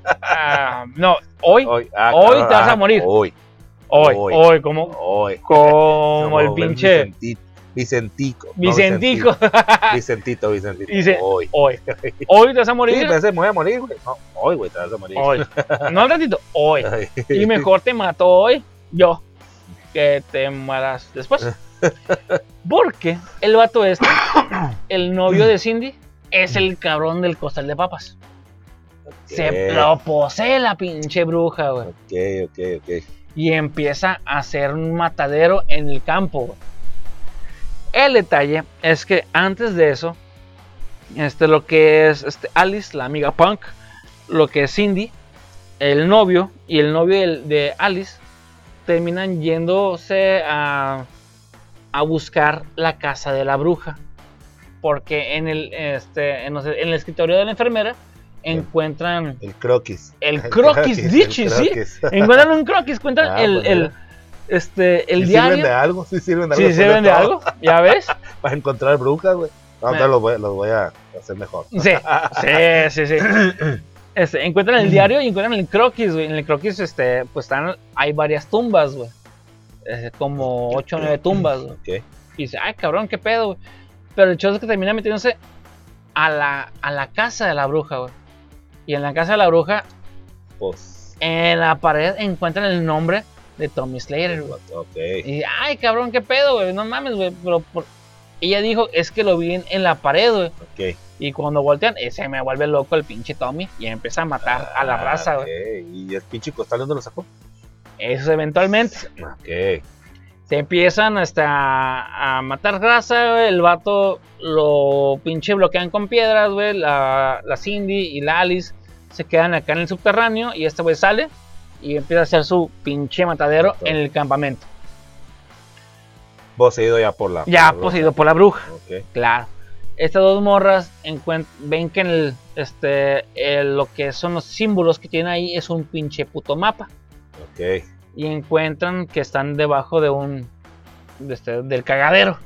no, hoy, Hoy, ah, Hoy cabrón, te vas a ah, morir. Hoy, hoy, hoy. hoy, como, hoy. como el Como pinche Vicenti- Vicentico. no, Vicentico. Vicentito, Vicentito. Hoy. hoy, hoy te vas a Sí, morir. pensé, me voy a morir, güey. No, hoy, güey, te vas a morir. Hoy. No al ratito, hoy. Y mejor te mato hoy, yo, que te mueras después. Porque el vato este, el novio de Cindy, es el cabrón del costal de papas. Se lo posee la pinche bruja, güey. Ok, ok, ok. Y empieza a hacer un matadero en el campo, güey. El detalle es que antes de eso, este, lo que es este, Alice, la amiga punk, lo que es Cindy, el novio y el novio de, Alice terminan yéndose a, a buscar la casa de la bruja. Porque en el, este, en, el escritorio de la enfermera encuentran El croquis. el croquis, dicho, sí. Encuentran un croquis, encuentran Ah, el, pues, el. Este, el ¿Sí sirven de diario. algo? ¿Sí sirven de algo? Si sirven de algo, ya ves. Para encontrar brujas, güey. No, entonces los voy, los voy a hacer mejor. Sí, sí, sí, sí. Este, encuentran el diario y encuentran el croquis, güey. En el croquis, este, pues están, hay varias tumbas, güey. Eh, como 8 o 9 tumbas, güey. Ok. Y dice, ay, cabrón, qué pedo, güey. Pero el hecho es que termina metiéndose a la, a la casa de la bruja, güey. Y en la casa de la bruja, Pues. en la pared, encuentran el nombre de Tommy Slater, güey. Ok. Y ay, cabrón, qué pedo, güey. No mames, güey. Pero por... ella dijo, es que lo vi en, en la pared, güey. Ok. Y cuando voltean, eh, se me vuelve loco el pinche Tommy y empieza a matar a la Ah, raza, güey. ok. ¿Y el pinche costal dónde lo sacó? Eso eventualmente. Ok. Se empiezan hasta a, a matar raza, güey. El vato lo pinche bloquean con piedras, güey. La, la Cindy y la Alice se quedan acá en el subterráneo y este güey sale y empieza a hacer su pinche matadero en el campamento. Poseído ya por la. Ya por la poseído por la bruja. bruja. Ok. Claro. Estas dos morras ven que en el, este, el- lo que son los símbolos que tienen ahí es un pinche puto mapa. Ok. Y encuentran que están debajo de un. de este, del cagadero.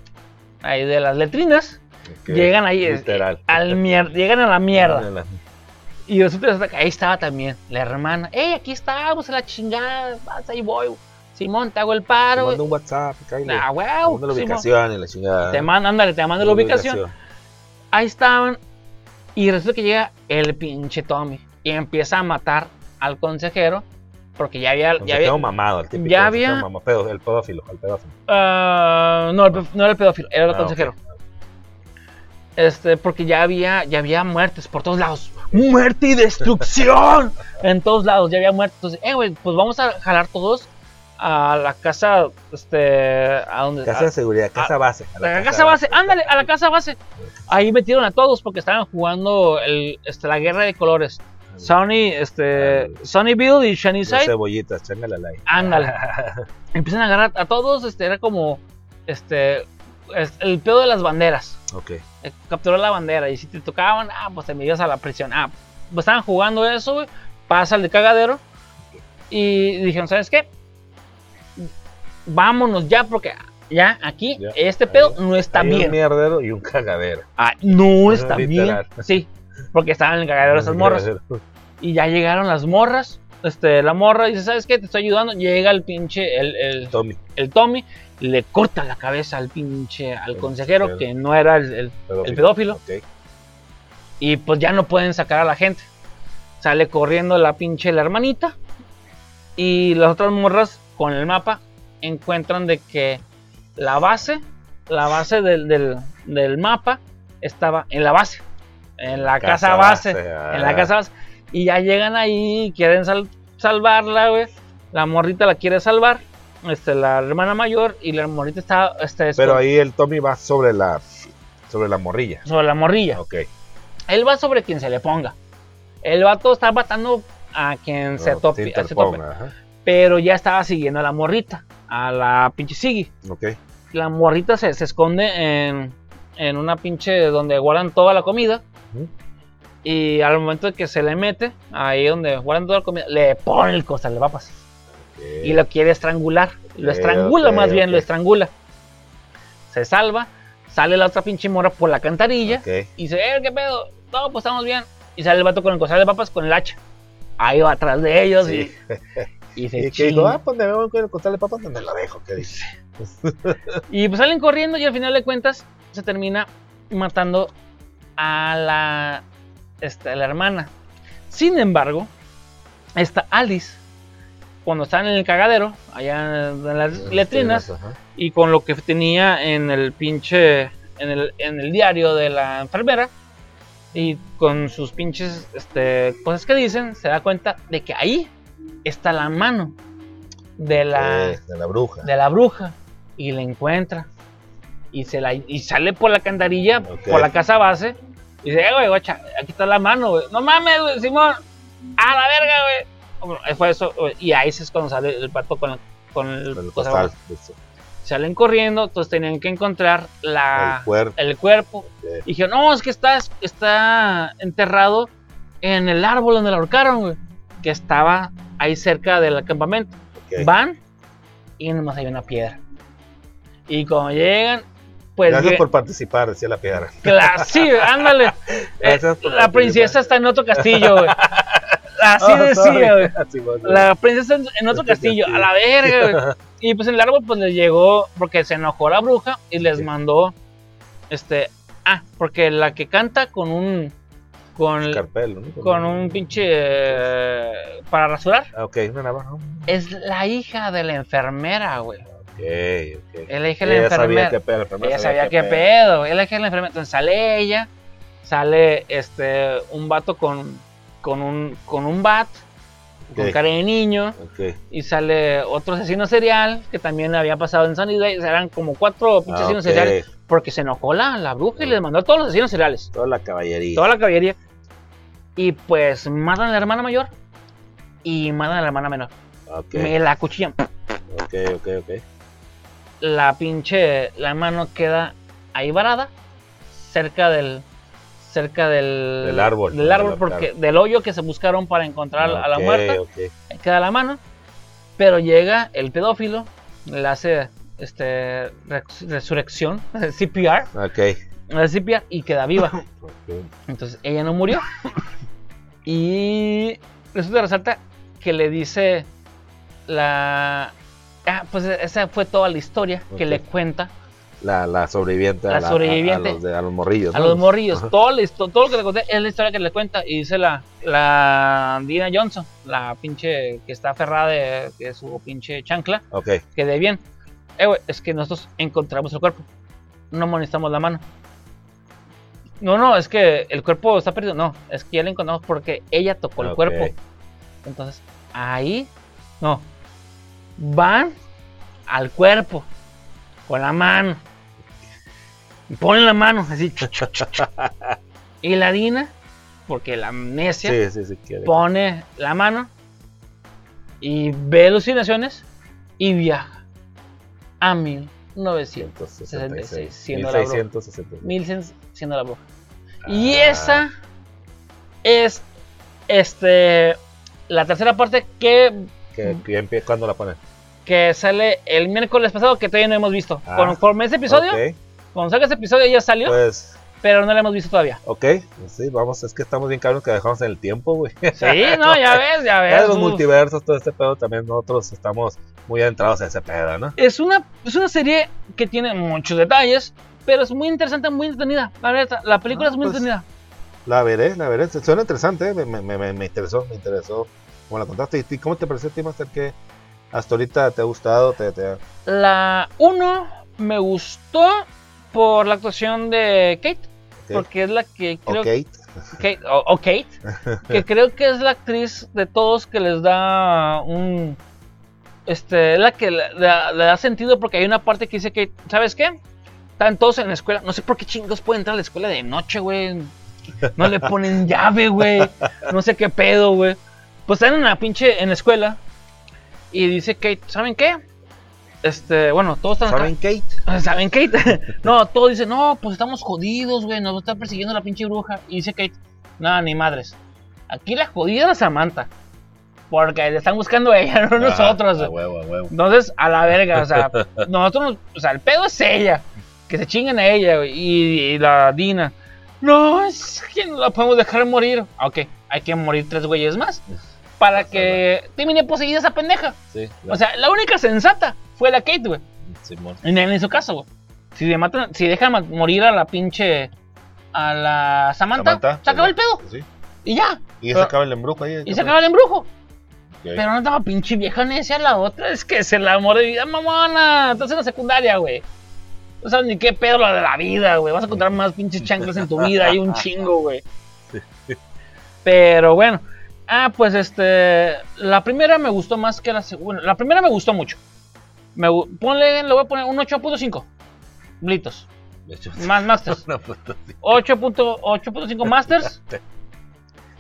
Ahí de las letrinas. Llegan ahí. es- Literal. al llegan a la mierda. Y resulta que ahí estaba también la hermana. ¡Ey, aquí estamos! La chingada. Vas, ahí voy. Simón, te hago el Te paro. mando un WhatsApp, cállate. Ah, Te huevo, mando la ubicación y la chingada. Te mando, ándale, te mando la ubicación. ahí estaban. Y resulta que llega el pinche Tommy. Y empieza a matar al consejero. Porque ya había. Ya había mamado, el típico ya había- pedo- el pedófilo, el pedófilo. Ah, no, el no era el pedófilo, era el Ah, consejero. Este, porque ya había, ya había muertes por todos lados. Muerte y destrucción. en todos lados ya había muertes. Entonces, eh, güey, pues vamos a jalar todos a la casa, este, a donde... Casa de seguridad, casa a- base. a la casa base, ándale, a la casa base. Ahí metieron a todos porque estaban jugando el, este, la guerra de colores. Sonny, este, Sunnyville y Las Sunnyside. cebollitas, chángale al aire. Ándale. Empiezan a agarrar a todos, este, era como, este, es- el pedo de las banderas. Ok. Eh, Capturó la bandera y si te tocaban, ah, pues te metías a la prisión. Ah, pues estaban jugando eso, güey. Pasa el de cagadero. Y dijeron, ¿sabes qué? Vámonos ya porque ya aquí Ya, este pedo ahí- no está Hay un bien. mierdero y un cagadero. Ah, no está bien. Sí, porque estaban en el cagadero esas morras. Y ya llegaron las morras. Este, la morra dice, ¿sabes qué? Te estoy ayudando. Llega el pinche, el, el, Tommy. el Tommy, le corta la cabeza al pinche, al El consejero, que no era el, pedófilo. Ok. Y pues ya no pueden sacar a la gente. Sale corriendo la pinche la hermanita. Y las otras morras con el mapa encuentran de que la base, la base del, del- del mapa estaba en la base. En la casa, Casa base. base, ah. En la casa base. Y ya llegan ahí y quieren sal- salvarla, güey. La morrita la quiere salvar. Este, la hermana mayor. Y la morrita está este, Pero ahí el Tommy va sobre la sobre la morrilla. sobre la morrilla. Ok. Él va sobre quien se le ponga. El vato está matando a quien se No, tope, se tope. Pero ya estaba siguiendo a la morrita, a la pinche Siggy. Ok. La morrita se, se esconde en, en una pinche donde guardan toda la comida. Y al momento de que se le mete, ahí donde guardan toda la comida, le pone el costal de papas. Y lo quiere estrangular. Lo estrangula más bien, lo estrangula. Se salva, sale la otra pinche morra por la cantarilla. Y dice, eh, ¿qué pedo? No, pues estamos bien. Y sale el vato con el costal de papas con el hacha. Ahí va atrás de ellos Sí. y, y se Y que ah, pues me veo con el costal de papas donde la dejo. ¿Qué dice? Y pues salen corriendo y al final de cuentas se termina matando a la, este, la hermana. Sin embargo, esta Alice, cuando están en el cagadero, allá en las letrinas, y con lo que tenía en el pinche, en el, en el diario de la enfermera, y con sus pinches este, cosas que dicen, se da cuenta de que ahí está la mano de la, de la bruja. de la bruja y la encuentra y se la y sale por la cantarilla Ok. por la casa base y dice, eh, güey, guacha, aquí está la mano, güey. No mames, güey, Simón. A la verga, güey. Fue eso, güey, y ahí es cuando sale el pato con el, con el, el costal. Salen corriendo, entonces tenían que encontrar la, El cuerpo. el cuerpo. Ok. Y dije, no, es que está, está enterrado en el árbol donde lo ahorcaron, güey. Que estaba ahí cerca del campamento. Van y nomás hay una piedra. Y cuando llegan, pues. Gracias por participar, decía la piedra. Sí, ándale. Gracias por la princesa está en otro castillo, güey. Así Oh, decía, güey. Va, La princesa en- en otro castillo, a la verga, güey. Y pues en el árbol, pues les llegó, porque se enojó la bruja y les Sí. mandó, este, ah, porque la que canta con un, con, el- Escarpelo, ¿no? con un pinche, eh, para rasurar, Ah, ok, una navaja. Es la hija de la enfermera, güey. Ok. Es la hija de la sabía enfermera. pedo. enfermera Ella sabía qué pedo, es la hija de la enfermera. Entonces sale ella, sale este, un vato con, con, un, con un bat, con cara de niño. Y sale otro asesino serial que también había pasado en Sunnydale. Eran como cuatro pinches Ah, asesinos ok. seriales. Porque se enojó la, la bruja y les mandó a todos los asesinos seriales. Toda la caballería. Toda la caballería. Y pues matan a la hermana mayor. Y matan a la hermana menor. Ok, Me la cuchillan. ok, ok, ok. La pinche. La mano queda ahí varada. Cerca del. Cerca del. Del árbol. Del árbol, porque del hoyo que se buscaron para encontrar a la muerta. ok. Ahí queda la mano. Pero llega el pedófilo, le hace este res- resurrección, CPR, Ok. le hace CPR y queda viva. Entonces ella no murió. Y resulta resalta que le dice la. Ah, pues esa fue toda la historia que le cuenta La, la sobreviviente. La a a- sobreviviente. A, los, de- a los morrillos. a ¿no? los morrillos. Todo, la todo lo que le conté es la historia que le cuenta. Y dice la, la Dina Johnson, la pinche que está aferrada de, de su pinche chancla. Ok. quede bien. Eh, es que nosotros encontramos el cuerpo. No molestamos la mano. No, no, es que el cuerpo está perdido. No, es que ya la encontramos porque ella tocó el cuerpo. Entonces, ahí, no. Van al cuerpo con la mano. Y ponen la mano así. y la Dina, porque la amnesia, Sí, sí, sí. pone la mano y ve alucinaciones y viaja a 1966, 166. siendo la bruja. 1666. 1100 siendo la bruja. Y Ah. esa es este la tercera parte que, Que, ¿Cuándo la ponen? Que sale el miércoles pasado que todavía no hemos visto. Ah. Conforme ese episodio, Ok, cuando salga ese episodio ya salió, pues, pero no lo hemos visto todavía. ok. Sí, vamos, es que estamos bien caros que dejamos en el tiempo, güey. Sí, no, ya ves, ya Ya ves. los uf. multiversos, todo este pedo, también nosotros estamos muy adentrados a ese pedo, ¿no? Es una, es una serie que tiene muchos detalles, pero es muy interesante, muy entretenida. La verdad, la película Ah, es muy pues, entretenida. La veré, la veré. Suena interesante, ¿eh? me, me, me, me interesó, me interesó. Como la contaste. ¿Y cómo te pareció a ti, Master? que hasta ahorita te ha gustado? Te, te... La 1 me gustó por la actuación de Kate, porque es la que creo Ok. Kate, o, o Kate, que creo que es la actriz de todos que les da un. Este, es la que le, le- le da sentido porque hay una parte que dice que, ¿sabes qué? Están todos en la escuela. No sé por qué chingos pueden entrar a la escuela de noche, güey. No le ponen llave, güey. No sé qué pedo, güey. Pues están en la pinche en la escuela. Y dice Kate, ¿saben qué? Este, bueno, todos están acá. ¿Saben, Kate? ¿Saben Kate? no, todos dicen, no, pues estamos jodidos, güey, nos está persiguiendo la pinche bruja. Y dice Kate, nada, ni madres. Aquí la jodida es Samantha. Porque le están buscando a ella, no nosotros. Ah, a huevo, a huevo. Entonces, a la verga, o sea, nosotros, nos- o sea, el pedo es ella. Que se chinguen a ella, güey, y, y la Dina. No, es que no la podemos dejar morir. Ok, hay que morir tres güeyes más. Para que termine poseída esa pendeja. Sí, O sea, la única sensata fue la Kate, güey. Nadie le hizo caso, güey. Si, le matan, si dejan morir a la pinche. A la Samantha, Samantha, se acaba el pedo. Sí. Y ya. Y se acaba el embrujo ahí. Y se acaba el embrujo. Pero no estaba pinche vieja necia la otra. Es que es el amor de vida, mamona. Estás en la secundaria, güey. No sabes ni qué pedo lo de la vida, güey. Vas a encontrar más pinches chanclas en tu vida. Hay un chingo, güey. Pero bueno. Ah, pues este. La primera me gustó más que la segunda. La primera me gustó mucho. Me, ponle, le voy a poner un 8.5. Blitos. Más Masters. una puta sí. 8.5 8.5 Masters.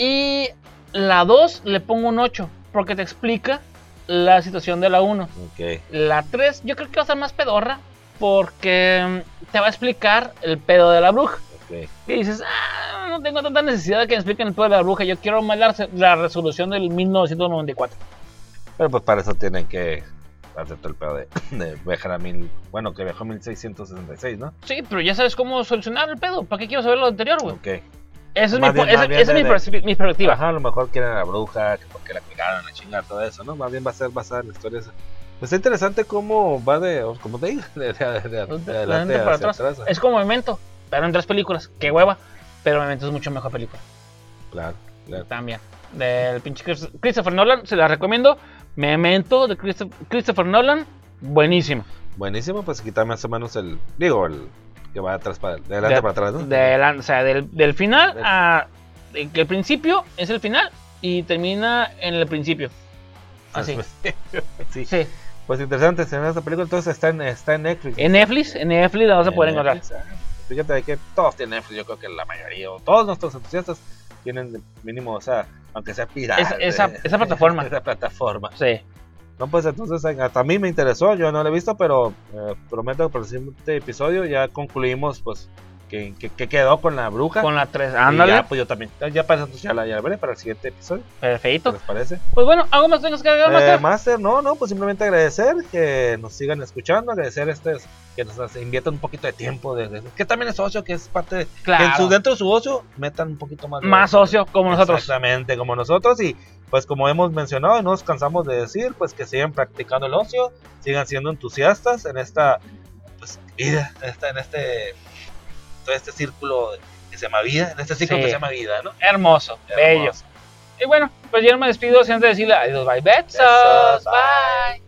Y la 2 le pongo un 8. Porque te explica la situación de la 1. Ok. La 3 yo creo que va a ser más pedorra. Porque mm, te va a explicar el pedo de la bruja. Y dices, ah, no tengo tanta necesidad de que me expliquen el pedo de la bruja. Yo quiero más la, la resolución del 1994. Pero pues para eso tienen que todo el pedo de, de viajar a mil. Bueno, que viajó a 1666, ¿no? Sí, pero ya sabes cómo solucionar el pedo. ¿Para qué quiero saber lo anterior, güey? Ok. Esa es, mi, bien- esa- es mi, mi perspectiva. Ajá, a lo mejor quieren a la bruja, que porque la cuidaron, la chingada, todo eso, ¿no? Más bien va a ser basada en la historia esa. Pues está interesante cómo va de, como te digo, de, de- de- de- de De adelante adelante para hacia atrás. atrás. Es como Memento, pero en tres películas. Qué hueva. Pero Memento es mucho mejor película. Claro, claro. También. Del pinche Chris- Christopher Nolan, se la recomiendo. Memento de Christo- Christopher Nolan, buenísimo. Buenísimo, pues quita más o menos el. Digo, el que va atrás para. De adelante De- para atrás, ¿no? de o sea, del, del final a. el principio es el final y termina en el principio. Así. sí. Sí. Pues interesante, se esta película, entonces está en, está en Netflix. En Netflix, en Netflix la vas a poder En encontrar. Netflix, ah, Fíjate de que todos tienen Netflix, yo creo que la mayoría, o todos nuestros entusiastas tienen mínimo, o sea, aunque sea pirata. Esa- esa- esa plataforma. esa plataforma. Sí. No, pues entonces hasta a mí me interesó, yo no lo he visto, pero eh, prometo que para el siguiente episodio ya concluimos, pues, que, que- que quedó con la bruja. Con la 3. Y Ándale. ya, pues yo también. Ya para entonces ya la, ya veré para el siguiente episodio. ¿Qué Perfecto. les parece? Pues bueno, ¿algo más tengas que agregar, Eh, Master? Master, no, no, pues simplemente agradecer que nos sigan escuchando, agradecer este, que nos inviertan un poquito de tiempo, de, de- que también es ocio, que es parte de, que en su, Claro. dentro de su ocio metan un poquito más de Más socio como nosotros. Exactamente, como nosotros y pues como hemos mencionado y no nos cansamos de decir, pues que sigan practicando el ocio, sigan siendo entusiastas en esta pues, vida, en este todo este círculo que se llama vida, en este ciclo Sí. que se llama vida, ¿no? Hermoso, bello. Hermoso. Y bueno, pues yo no me despido sin antes decirle adiós, bye, besos, Besos, bye.